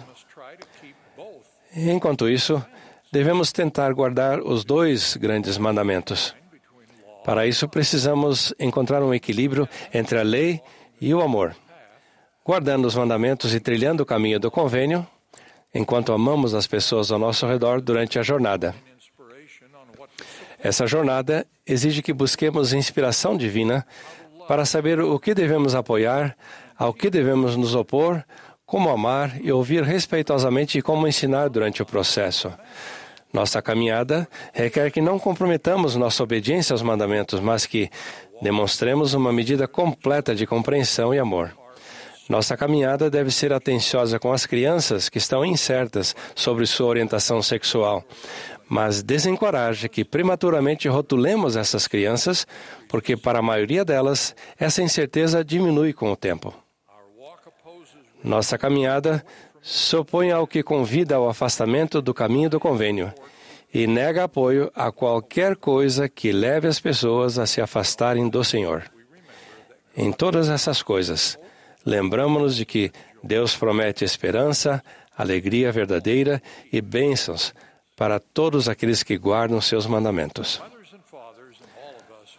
Enquanto isso, devemos tentar guardar os dois grandes mandamentos. Para isso, precisamos encontrar um equilíbrio entre a lei e o amor. Guardando os mandamentos e trilhando o caminho do convênio, enquanto amamos as pessoas ao nosso redor durante a jornada. Essa jornada exige que busquemos inspiração divina para saber o que devemos apoiar, ao que devemos nos opor, como amar e ouvir respeitosamente e como ensinar durante o processo. Nossa caminhada requer que não comprometamos nossa obediência aos mandamentos, mas que demonstremos uma medida completa de compreensão e amor. Nossa caminhada deve ser atenciosa com as crianças que estão incertas sobre sua orientação sexual, mas desencoraje que prematuramente rotulemos essas crianças, porque para a maioria delas essa incerteza diminui com o tempo. Nossa caminhada se opõe ao que convida ao afastamento do caminho do convênio e nega apoio a qualquer coisa que leve as pessoas a se afastarem do Senhor. Em todas essas coisas, lembramos-nos de que Deus promete esperança, alegria verdadeira e bênçãos para todos aqueles que guardam seus mandamentos.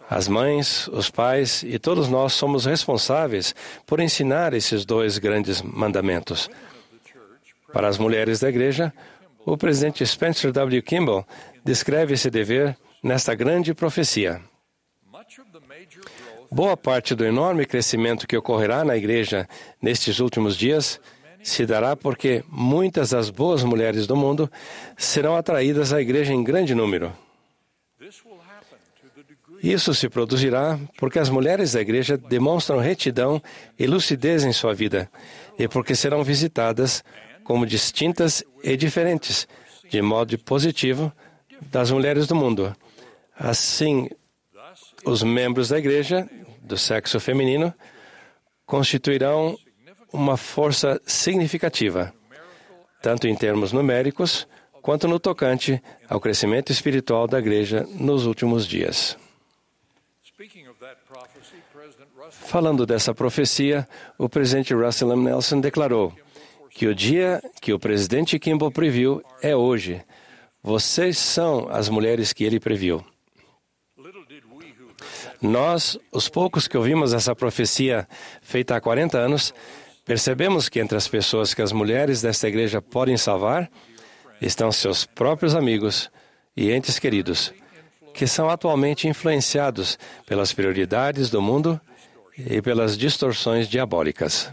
As mães, os pais e todos nós somos responsáveis por ensinar esses dois grandes mandamentos. Para as mulheres da igreja, o presidente Spencer W. Kimball descreve esse dever nesta grande profecia. Boa parte do enorme crescimento que ocorrerá na igreja nestes últimos dias se dará porque muitas das boas mulheres do mundo serão atraídas à igreja em grande número. Isso se produzirá porque as mulheres da igreja demonstram retidão e lucidez em sua vida e porque serão visitadas como distintas e diferentes, de modo positivo, das mulheres do mundo. Assim, os membros da igreja do sexo feminino constituirão uma força significativa, tanto em termos numéricos quanto no tocante ao crescimento espiritual da igreja nos últimos dias. Falando dessa profecia, o presidente Russell M. Nelson declarou que o dia que o presidente Kimball previu é hoje. Vocês são as mulheres que ele previu. Nós, os poucos que ouvimos essa profecia feita há 40 anos, percebemos que entre as pessoas que as mulheres desta igreja podem salvar estão seus próprios amigos e entes queridos, que são atualmente influenciados pelas prioridades do mundo e pelas distorções diabólicas.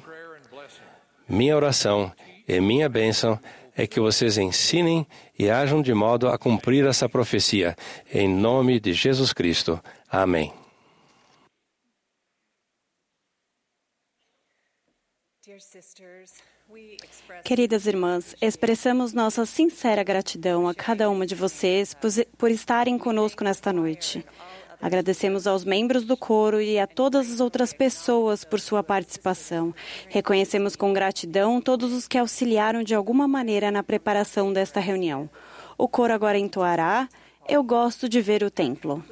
Minha oração e minha bênção é que vocês ensinem e ajam de modo a cumprir essa profecia, em nome de Jesus Cristo. Amém. Queridas irmãs, expressamos nossa sincera gratidão a cada uma de vocês por estarem conosco nesta noite. Agradecemos aos membros do coro e a todas as outras pessoas por sua participação. Reconhecemos com gratidão todos os que auxiliaram de alguma maneira na preparação desta reunião. O coro agora entoará Eu gosto de ver o templo.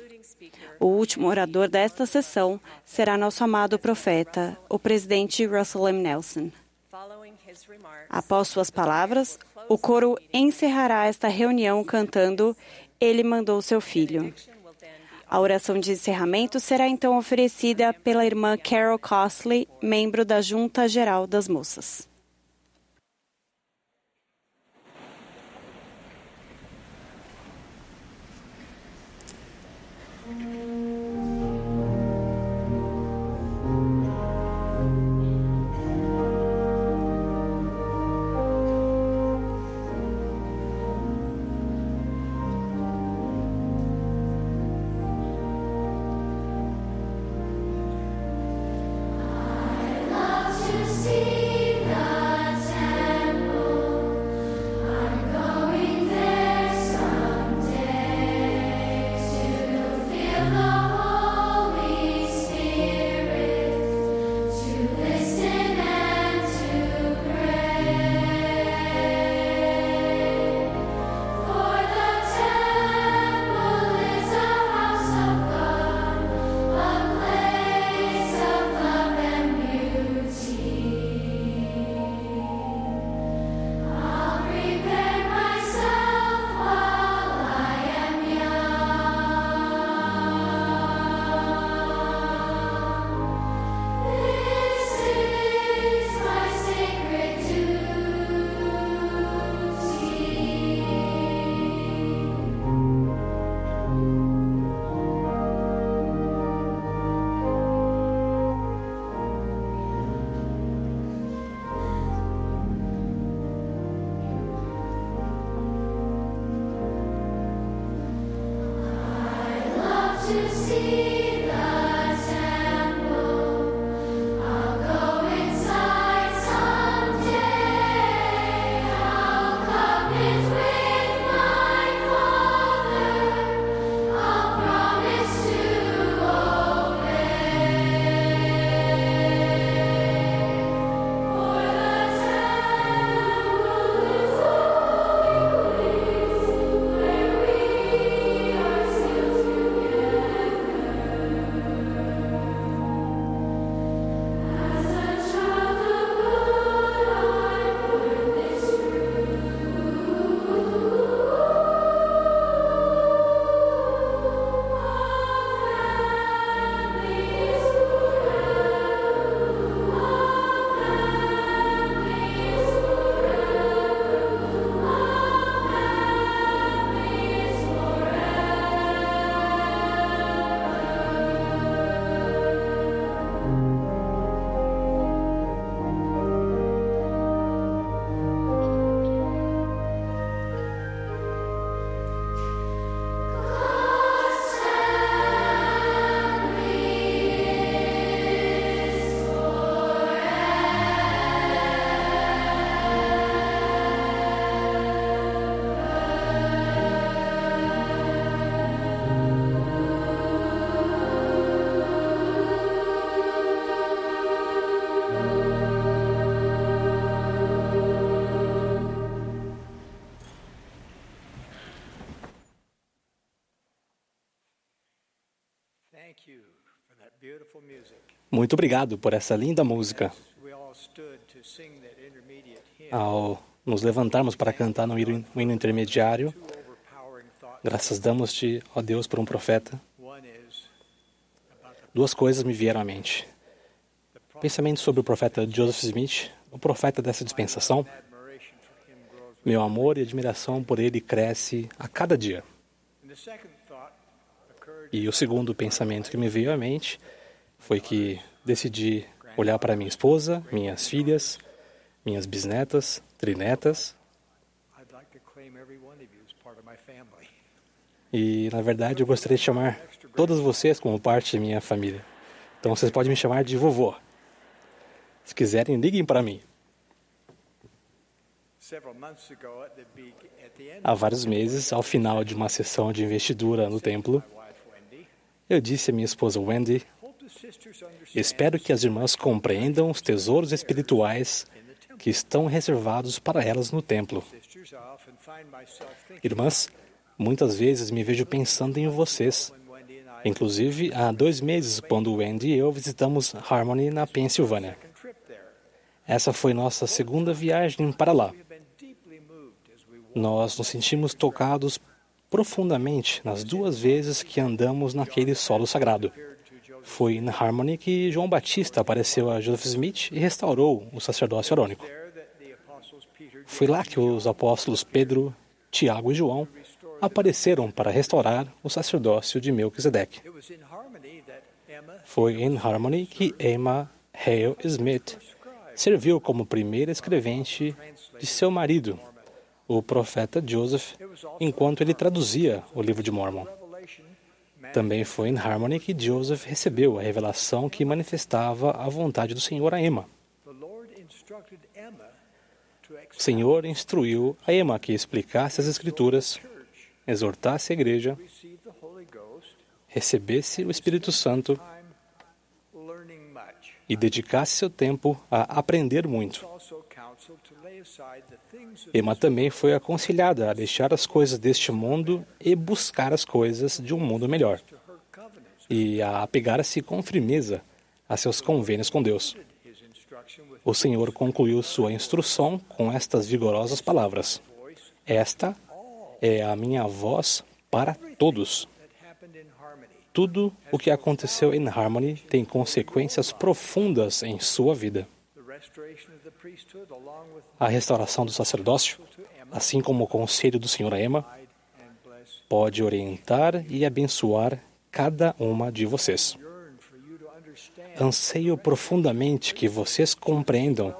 O último orador desta sessão será nosso amado profeta, o presidente Russell M. Nelson. Após suas palavras, o coro encerrará esta reunião cantando Ele mandou seu filho. A oração de encerramento será então oferecida pela irmã Carol Costley, membro da Junta Geral das Moças. Muito obrigado por essa linda música. Ao nos levantarmos para cantar no hino no hino intermediário, graças damos-te, ó Deus, por um profeta. Duas coisas me vieram à mente. Pensamento sobre o profeta Joseph Smith, o profeta dessa dispensação. Meu amor e admiração por ele cresce a cada dia. E o segundo pensamento que me veio à mente foi que decidi olhar para minha esposa, minhas filhas, minhas bisnetas, trinetas. E, na verdade, eu gostaria de chamar todas vocês como parte da minha família. Então, vocês podem me chamar de vovô. Se quiserem, liguem para mim. Há vários meses, ao final de uma sessão de investidura no templo, eu disse à minha esposa Wendy: Espero que as irmãs compreendam os tesouros espirituais que estão reservados para elas no templo. Irmãs, muitas vezes me vejo pensando em vocês. Inclusive, há dois meses, quando Wendy e eu visitamos Harmony na Pensilvânia. Essa foi nossa segunda viagem para lá. Nós nos sentimos tocados profundamente nas duas vezes que andamos naquele solo sagrado. Foi em Harmony que João Batista apareceu a Joseph Smith e restaurou o sacerdócio arônico. Foi lá que os apóstolos Pedro, Tiago e João apareceram para restaurar o sacerdócio de Melquisedeque. Foi em Harmony que Emma Hale Smith serviu como primeira escrevente de seu marido, o profeta Joseph, enquanto ele traduzia o livro de Mormon. Também foi em Harmony que Joseph recebeu a revelação que manifestava a vontade do Senhor a Emma. O Senhor instruiu a Emma que explicasse as Escrituras, exortasse a igreja, recebesse o Espírito Santo e dedicasse seu tempo a aprender muito. Emma também foi aconselhada a deixar as coisas deste mundo e buscar as coisas de um mundo melhor, e a apegar-se com firmeza a seus convênios com Deus. O Senhor concluiu sua instrução com estas vigorosas palavras: Esta é a minha voz para todos. Tudo o que aconteceu em Harmony tem consequências profundas em sua vida. A restauração do sacerdócio, assim como o conselho do Senhor a Emma, pode orientar e abençoar cada uma de vocês. Anseio profundamente que vocês compreendam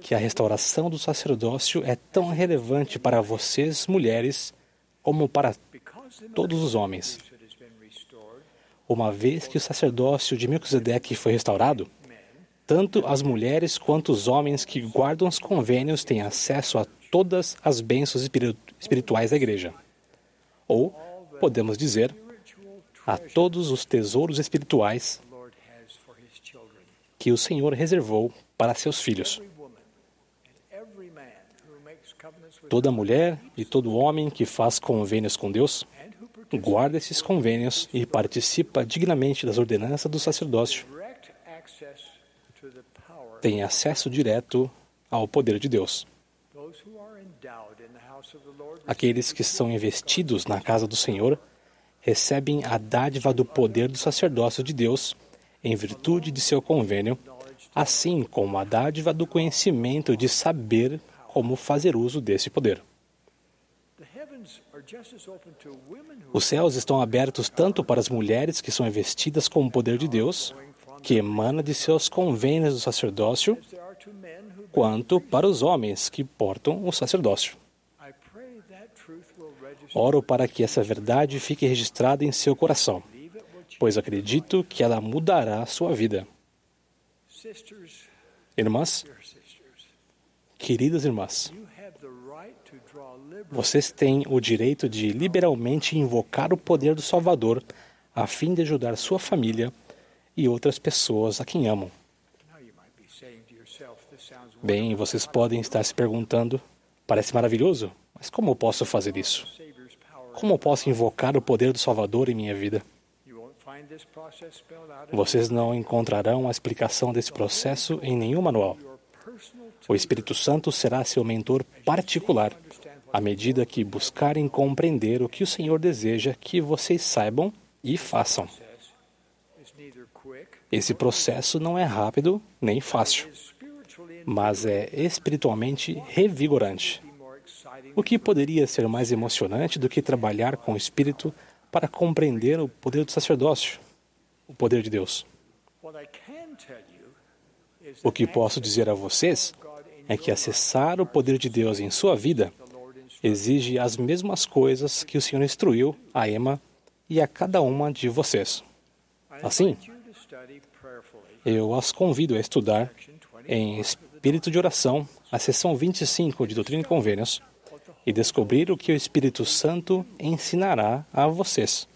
que a restauração do sacerdócio é tão relevante para vocês, mulheres, como para todos os homens. Uma vez que o sacerdócio de Melquisedeque foi restaurado, tanto as mulheres quanto os homens que guardam os convênios têm acesso a todas as bênçãos espirituais da igreja. Ou, podemos dizer, a todos os tesouros espirituais que o Senhor reservou para seus filhos. Toda mulher e todo homem que faz convênios com Deus guarda esses convênios e participa dignamente das ordenanças do sacerdócio. Tem acesso direto ao poder de Deus. Aqueles que são investidos na casa do Senhor recebem a dádiva do poder do sacerdócio de Deus em virtude de seu convênio, assim como a dádiva do conhecimento de saber como fazer uso desse poder. Os céus estão abertos tanto para as mulheres que são investidas com o poder de Deus, que emana de seus convênios do sacerdócio, quanto para os homens que portam o sacerdócio. Oro para que essa verdade fique registrada em seu coração, pois acredito que ela mudará a sua vida. Irmãs, queridas irmãs, vocês têm o direito de liberalmente invocar o poder do Salvador a fim de ajudar sua família e outras pessoas a quem amam. Bem, vocês podem estar se perguntando: parece maravilhoso, mas como eu posso fazer isso? Como eu posso invocar o poder do Salvador em minha vida? Vocês não encontrarão a explicação desse processo em nenhum manual. O Espírito Santo será seu mentor particular à medida que buscarem compreender o que o Senhor deseja que vocês saibam e façam. Esse processo não é rápido nem fácil, mas é espiritualmente revigorante. O que poderia ser mais emocionante do que trabalhar com o Espírito para compreender o poder do sacerdócio, o poder de Deus? O que posso dizer a vocês é que acessar o poder de Deus em sua vida exige as mesmas coisas que o Senhor instruiu a Emma e a cada uma de vocês. Assim, eu as convido a estudar em espírito de oração a seção 25 de Doutrina e Convênios e descobrir o que o Espírito Santo ensinará a vocês.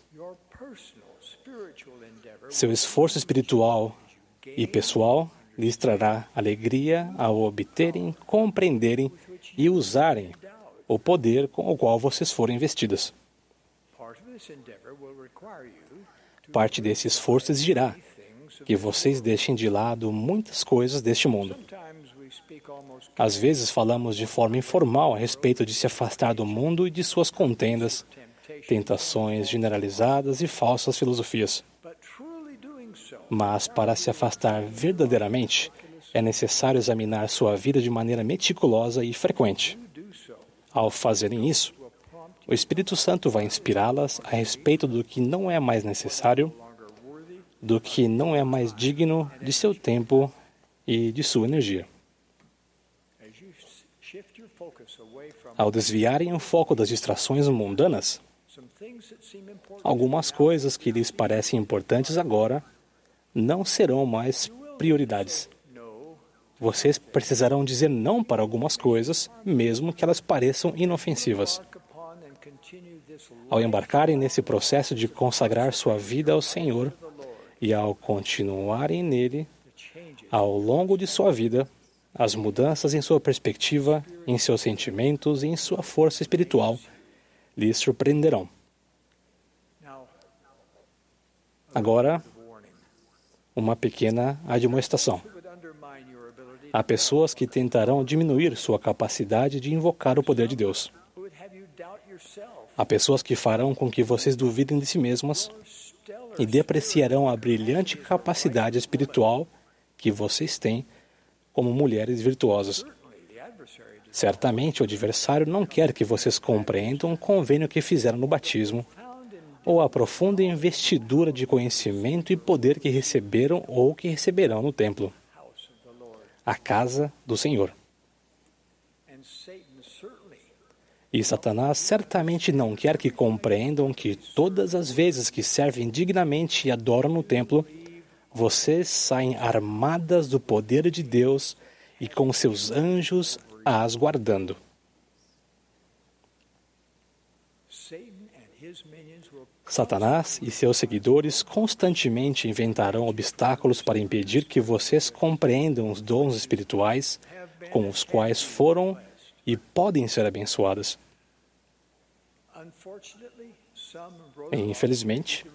Seu esforço espiritual e pessoal lhes trará alegria ao obterem, compreenderem e usarem o poder com o qual vocês foram investidas. Parte desse esforço exigirá que vocês deixem de lado muitas coisas deste mundo. Às vezes falamos de forma informal a respeito de se afastar do mundo e de suas contendas, tentações generalizadas e falsas filosofias. Mas para se afastar verdadeiramente, é necessário examinar sua vida de maneira meticulosa e frequente. Ao fazerem isso, o Espírito Santo vai inspirá-las a respeito do que não é mais necessário, do que não é mais digno de seu tempo e de sua energia. Ao desviarem o foco das distrações mundanas, algumas coisas que lhes parecem importantes agora não serão mais prioridades. Vocês precisarão dizer não para algumas coisas, mesmo que elas pareçam inofensivas. Ao embarcarem nesse processo de consagrar sua vida ao Senhor e ao continuarem nele, ao longo de sua vida, as mudanças em sua perspectiva, em seus sentimentos e em sua força espiritual lhes surpreenderão. Agora, uma pequena admoestação. Há pessoas que tentarão diminuir sua capacidade de invocar o poder de Deus. Há pessoas que farão com que vocês duvidem de si mesmas e depreciarão a brilhante capacidade espiritual que vocês têm como mulheres virtuosas. Certamente o adversário não quer que vocês compreendam o convênio que fizeram no batismo ou a profunda investidura de conhecimento e poder que receberam ou que receberão no templo a casa do Senhor. E Satanás certamente não quer que compreendam que todas as vezes que servem dignamente e adoram no templo, vocês saem armadas do poder de Deus e com seus anjos as guardando. Satanás e seus seguidores constantemente inventarão obstáculos para impedir que vocês compreendam os dons espirituais com os quais foram e podem ser abençoadas. E, infelizmente,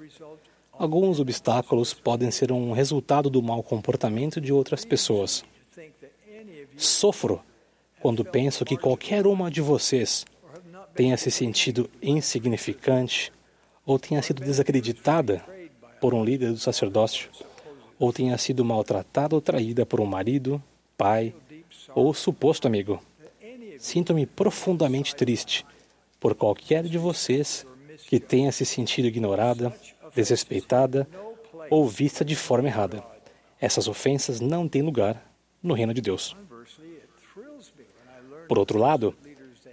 alguns obstáculos podem ser um resultado do mau comportamento de outras pessoas. Sofro quando penso que qualquer uma de vocês tenha se sentido insignificante ou tenha sido desacreditada por um líder do sacerdócio, ou tenha sido maltratada ou traída por um marido, pai ou suposto amigo. Sinto-me profundamente triste por qualquer de vocês que tenha se sentido ignorada, desrespeitada ou vista de forma errada. Essas ofensas não têm lugar no reino de Deus. Por outro lado,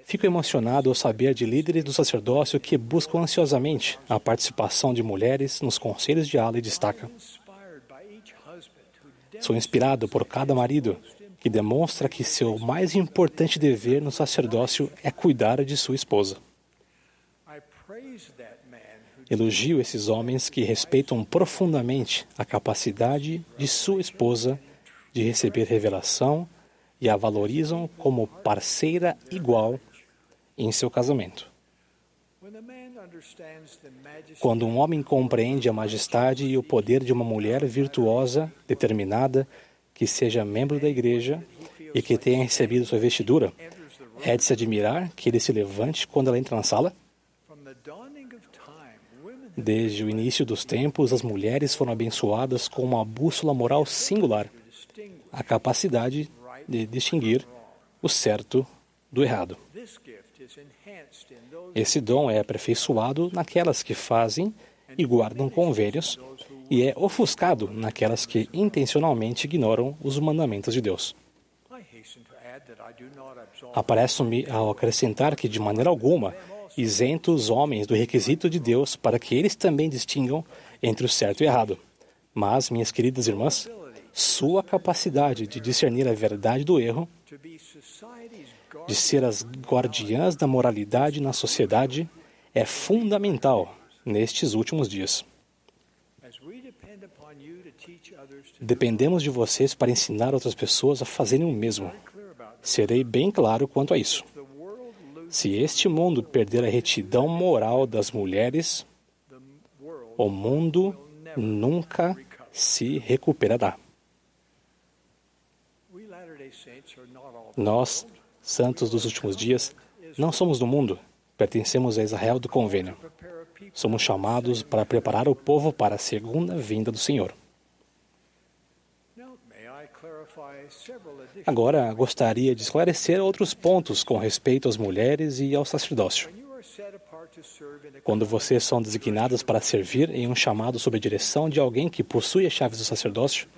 Fico emocionado ao saber de líderes do sacerdócio que buscam ansiosamente a participação de mulheres nos conselhos de ala e destaca. Sou inspirado por cada marido que demonstra que seu mais importante dever no sacerdócio é cuidar de sua esposa. Elogio esses homens que respeitam profundamente a capacidade de sua esposa de receber revelação e a valorizam como parceira igual em seu casamento. Quando um homem compreende a majestade e o poder de uma mulher virtuosa, determinada, que seja membro da igreja e que tenha recebido sua vestidura, é de se admirar que ele se levante quando ela entra na sala? Desde o início dos tempos, as mulheres foram abençoadas com uma bússola moral singular, a capacidade de distinguir o certo do errado. Esse dom é aperfeiçoado naquelas que fazem e guardam convênios e é ofuscado naquelas que intencionalmente ignoram os mandamentos de Deus. Apareço-me ao acrescentar que, de maneira alguma, isento os homens do requisito de Deus para que eles também distingam entre o certo e o errado. Mas, minhas queridas irmãs, sua capacidade de discernir a verdade do erro, de ser as guardiãs da moralidade na sociedade, é fundamental nestes últimos dias. Dependemos de vocês para ensinar outras pessoas a fazerem o mesmo. Serei bem claro quanto a isso. Se este mundo perder a retidão moral das mulheres, o mundo nunca se recuperará. Nós, santos dos últimos dias, não somos do mundo, pertencemos a Israel do convênio. Somos chamados para preparar o povo para a segunda vinda do Senhor. Agora, gostaria de esclarecer outros pontos com respeito às mulheres e ao sacerdócio. Quando vocês são designadas para servir em um chamado sob a direção de alguém que possui as chaves do sacerdócio,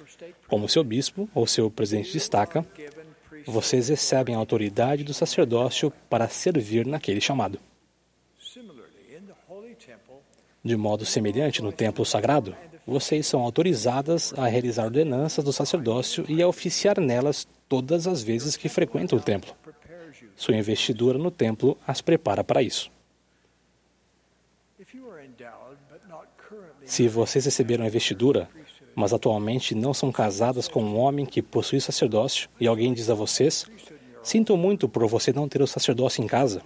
como seu bispo ou seu presidente de estaca, vocês recebem a autoridade do sacerdócio para servir naquele chamado. De modo semelhante, no templo sagrado, vocês são autorizadas a realizar ordenanças do sacerdócio e a oficiar nelas todas as vezes que frequentam o templo. Sua investidura no templo as prepara para isso. Se vocês receberam a investidura, mas atualmente não são casadas com um homem que possui sacerdócio, e alguém diz a vocês: Sinto muito por você não ter o sacerdócio em casa.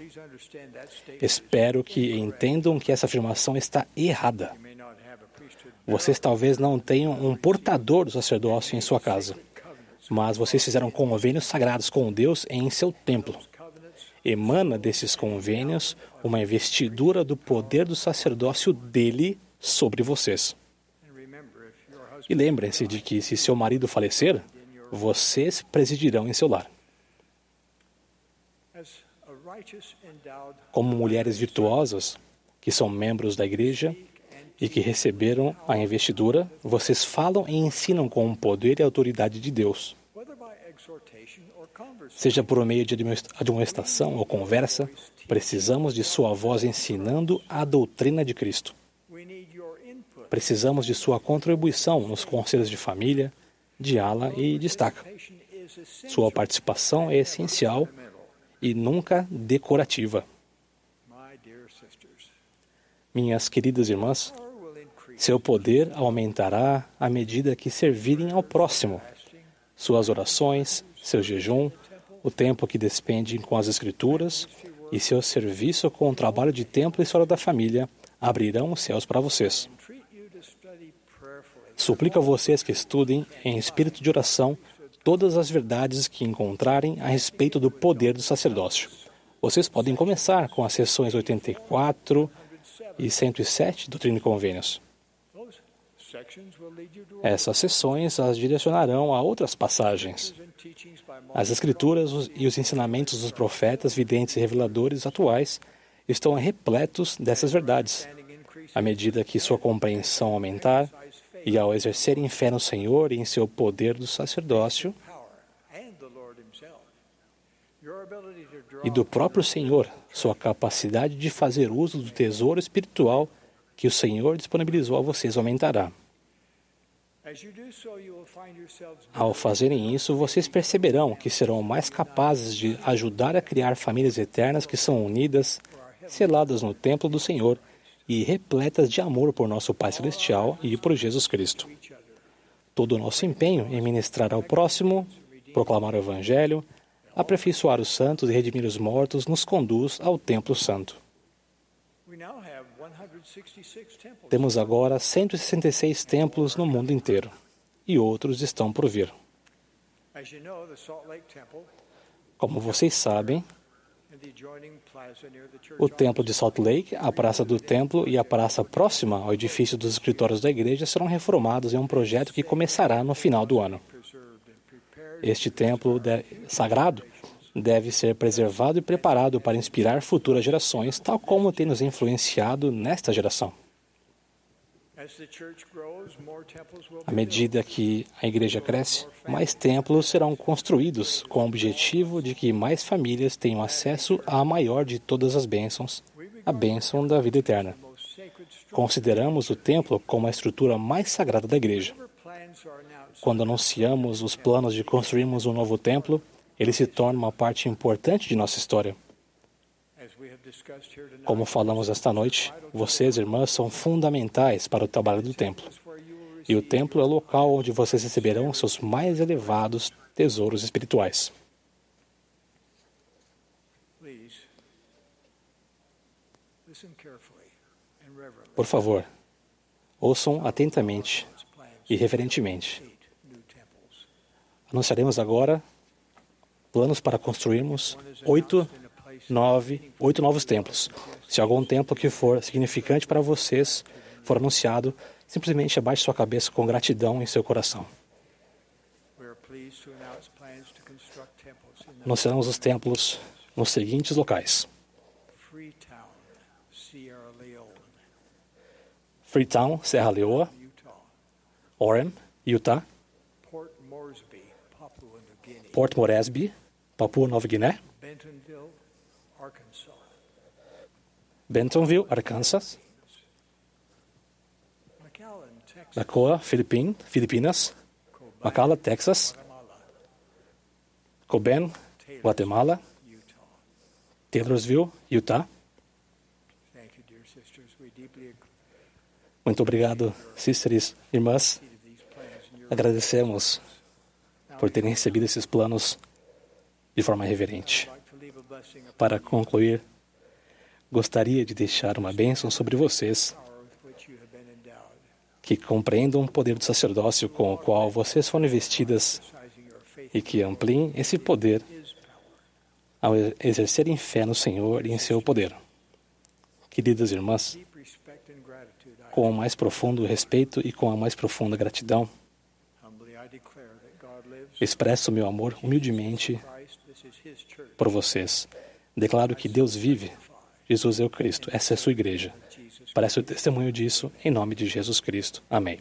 Espero que entendam que essa afirmação está errada. Vocês talvez não tenham um portador do sacerdócio em sua casa, mas vocês fizeram convênios sagrados com Deus em seu templo. Emana desses convênios uma investidura do poder do sacerdócio dele sobre vocês. E lembrem-se de que, se seu marido falecer, vocês presidirão em seu lar. Como mulheres virtuosas, que são membros da igreja e que receberam a investidura, vocês falam e ensinam com o poder e autoridade de Deus. Seja por meio de admoestação ou conversa, precisamos de sua voz ensinando a doutrina de Cristo. Precisamos de sua contribuição nos conselhos de família, de ala e destaca. Sua participação é essencial e nunca decorativa. Minhas queridas irmãs, seu poder aumentará à medida que servirem ao próximo. Suas orações, seu jejum, o tempo que despendem com as Escrituras e seu serviço com o trabalho de templo e história da família abrirão os céus para vocês. Suplico a vocês que estudem em espírito de oração todas as verdades que encontrarem a respeito do poder do sacerdócio. Vocês podem começar com as sessões 84 e 107 do Trino Convênios. Essas sessões as direcionarão a outras passagens. As Escrituras e os ensinamentos dos profetas, videntes e reveladores atuais estão repletos dessas verdades. À medida que sua compreensão aumentar, e ao exercerem fé no Senhor e em seu poder do sacerdócio e do próprio Senhor, sua capacidade de fazer uso do tesouro espiritual que o Senhor disponibilizou a vocês aumentará. Ao fazerem isso, vocês perceberão que serão mais capazes de ajudar a criar famílias eternas que são unidas, seladas no templo do Senhor e repletas de amor por nosso Pai Celestial e por Jesus Cristo. Todo o nosso empenho em ministrar ao próximo, proclamar o Evangelho, aperfeiçoar os santos e redimir os mortos nos conduz ao Templo Santo. Temos agora 166 templos no mundo inteiro e outros estão por vir. Como vocês sabem, o templo de Salt Lake, a praça do templo e a praça próxima ao edifício dos escritórios da igreja serão reformados em um projeto que começará no final do ano. Este templo sagrado deve ser preservado e preparado para inspirar futuras gerações, tal como tem nos influenciado nesta geração. À medida que a igreja cresce, mais templos serão construídos com o objetivo de que mais famílias tenham acesso à maior de todas as bênçãos, a bênção da vida eterna. Consideramos o templo como a estrutura mais sagrada da igreja. Quando anunciamos os planos de construirmos um novo templo, ele se torna uma parte importante de nossa história. Como falamos esta noite, vocês, irmãs, são fundamentais para o trabalho do templo. E o templo é o local onde vocês receberão seus mais elevados tesouros espirituais. Por favor, ouçam atentamente e reverentemente. Anunciaremos agora planos para construirmos oito, nove, oito novos templos. Se algum templo que for significante para vocês for anunciado, simplesmente abaixe sua cabeça com gratidão em seu coração. Anunciaremos os templos nos seguintes locais: Freetown, Serra Leoa, Orem, Utah, Port Moresby, Papua Nova Guiné, Bentonville, Arkansas, Filipin, Filipinas, Macala, Texas, Coben, Guatemala, Utah. Taylorsville, Utah. Muito obrigado, sisters, irmãs. Agradecemos por terem recebido esses planos de forma reverente. Para concluir, gostaria de deixar uma bênção sobre vocês que compreendam o poder do sacerdócio com o qual vocês foram investidas e que ampliem esse poder ao exercerem fé no Senhor e em seu poder. Queridas irmãs, com o mais profundo respeito e com a mais profunda gratidão, expresso meu amor humildemente por vocês. Declaro que Deus vive. Jesus é o Cristo. Essa é a sua igreja. Parece o testemunho disso em nome de Jesus Cristo. Amém.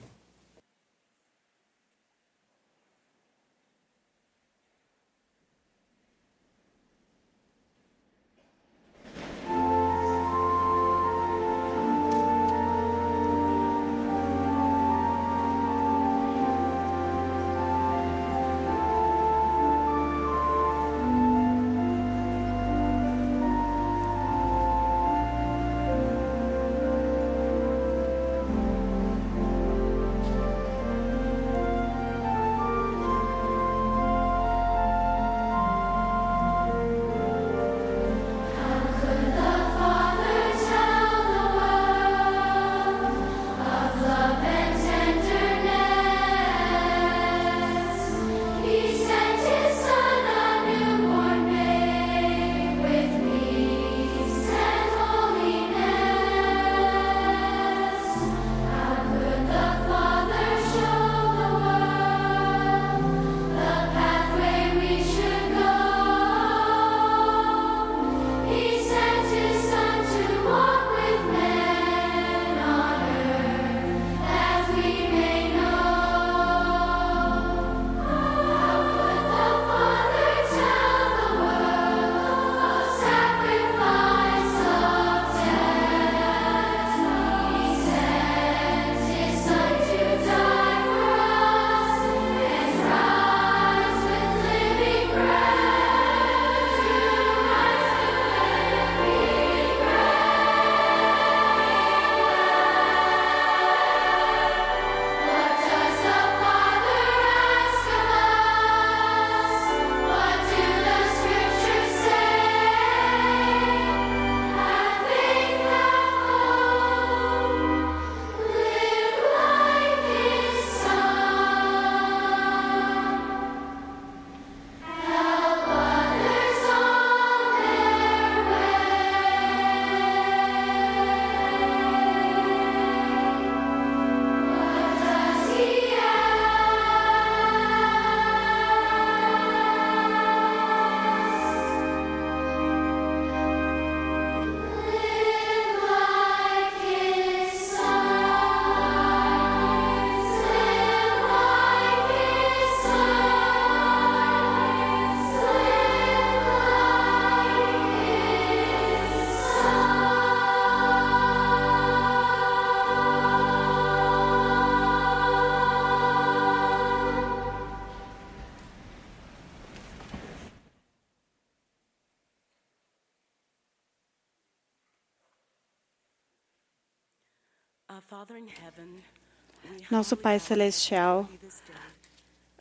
Nosso Pai Celestial,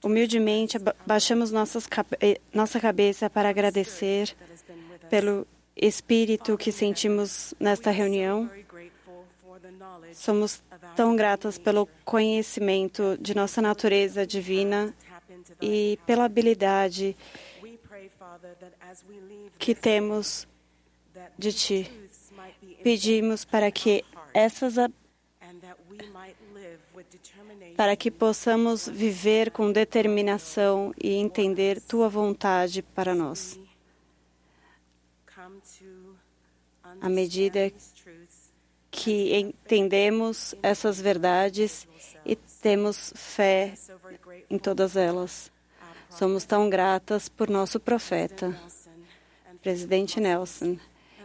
humildemente baixamos nossas cabe- nossa cabeça para agradecer pelo espírito que sentimos nesta reunião. Somos tão gratas pelo conhecimento de nossa natureza divina e pela habilidade que temos de Ti. Pedimos para que essas para que possamos viver com determinação e entender Tua vontade para nós. À medida que entendemos essas verdades e temos fé em todas elas. Somos tão gratas por nosso profeta, presidente Nelson,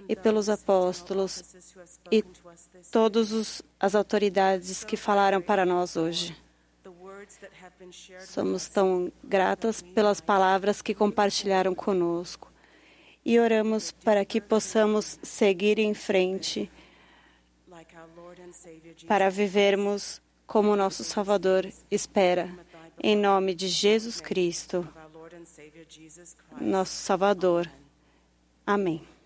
e pelos apóstolos e todas as autoridades que falaram para nós hoje. Somos tão gratas pelas palavras que compartilharam conosco e oramos para que possamos seguir em frente para vivermos como nosso Salvador espera. Em nome de Jesus Cristo, nosso Salvador. Amém.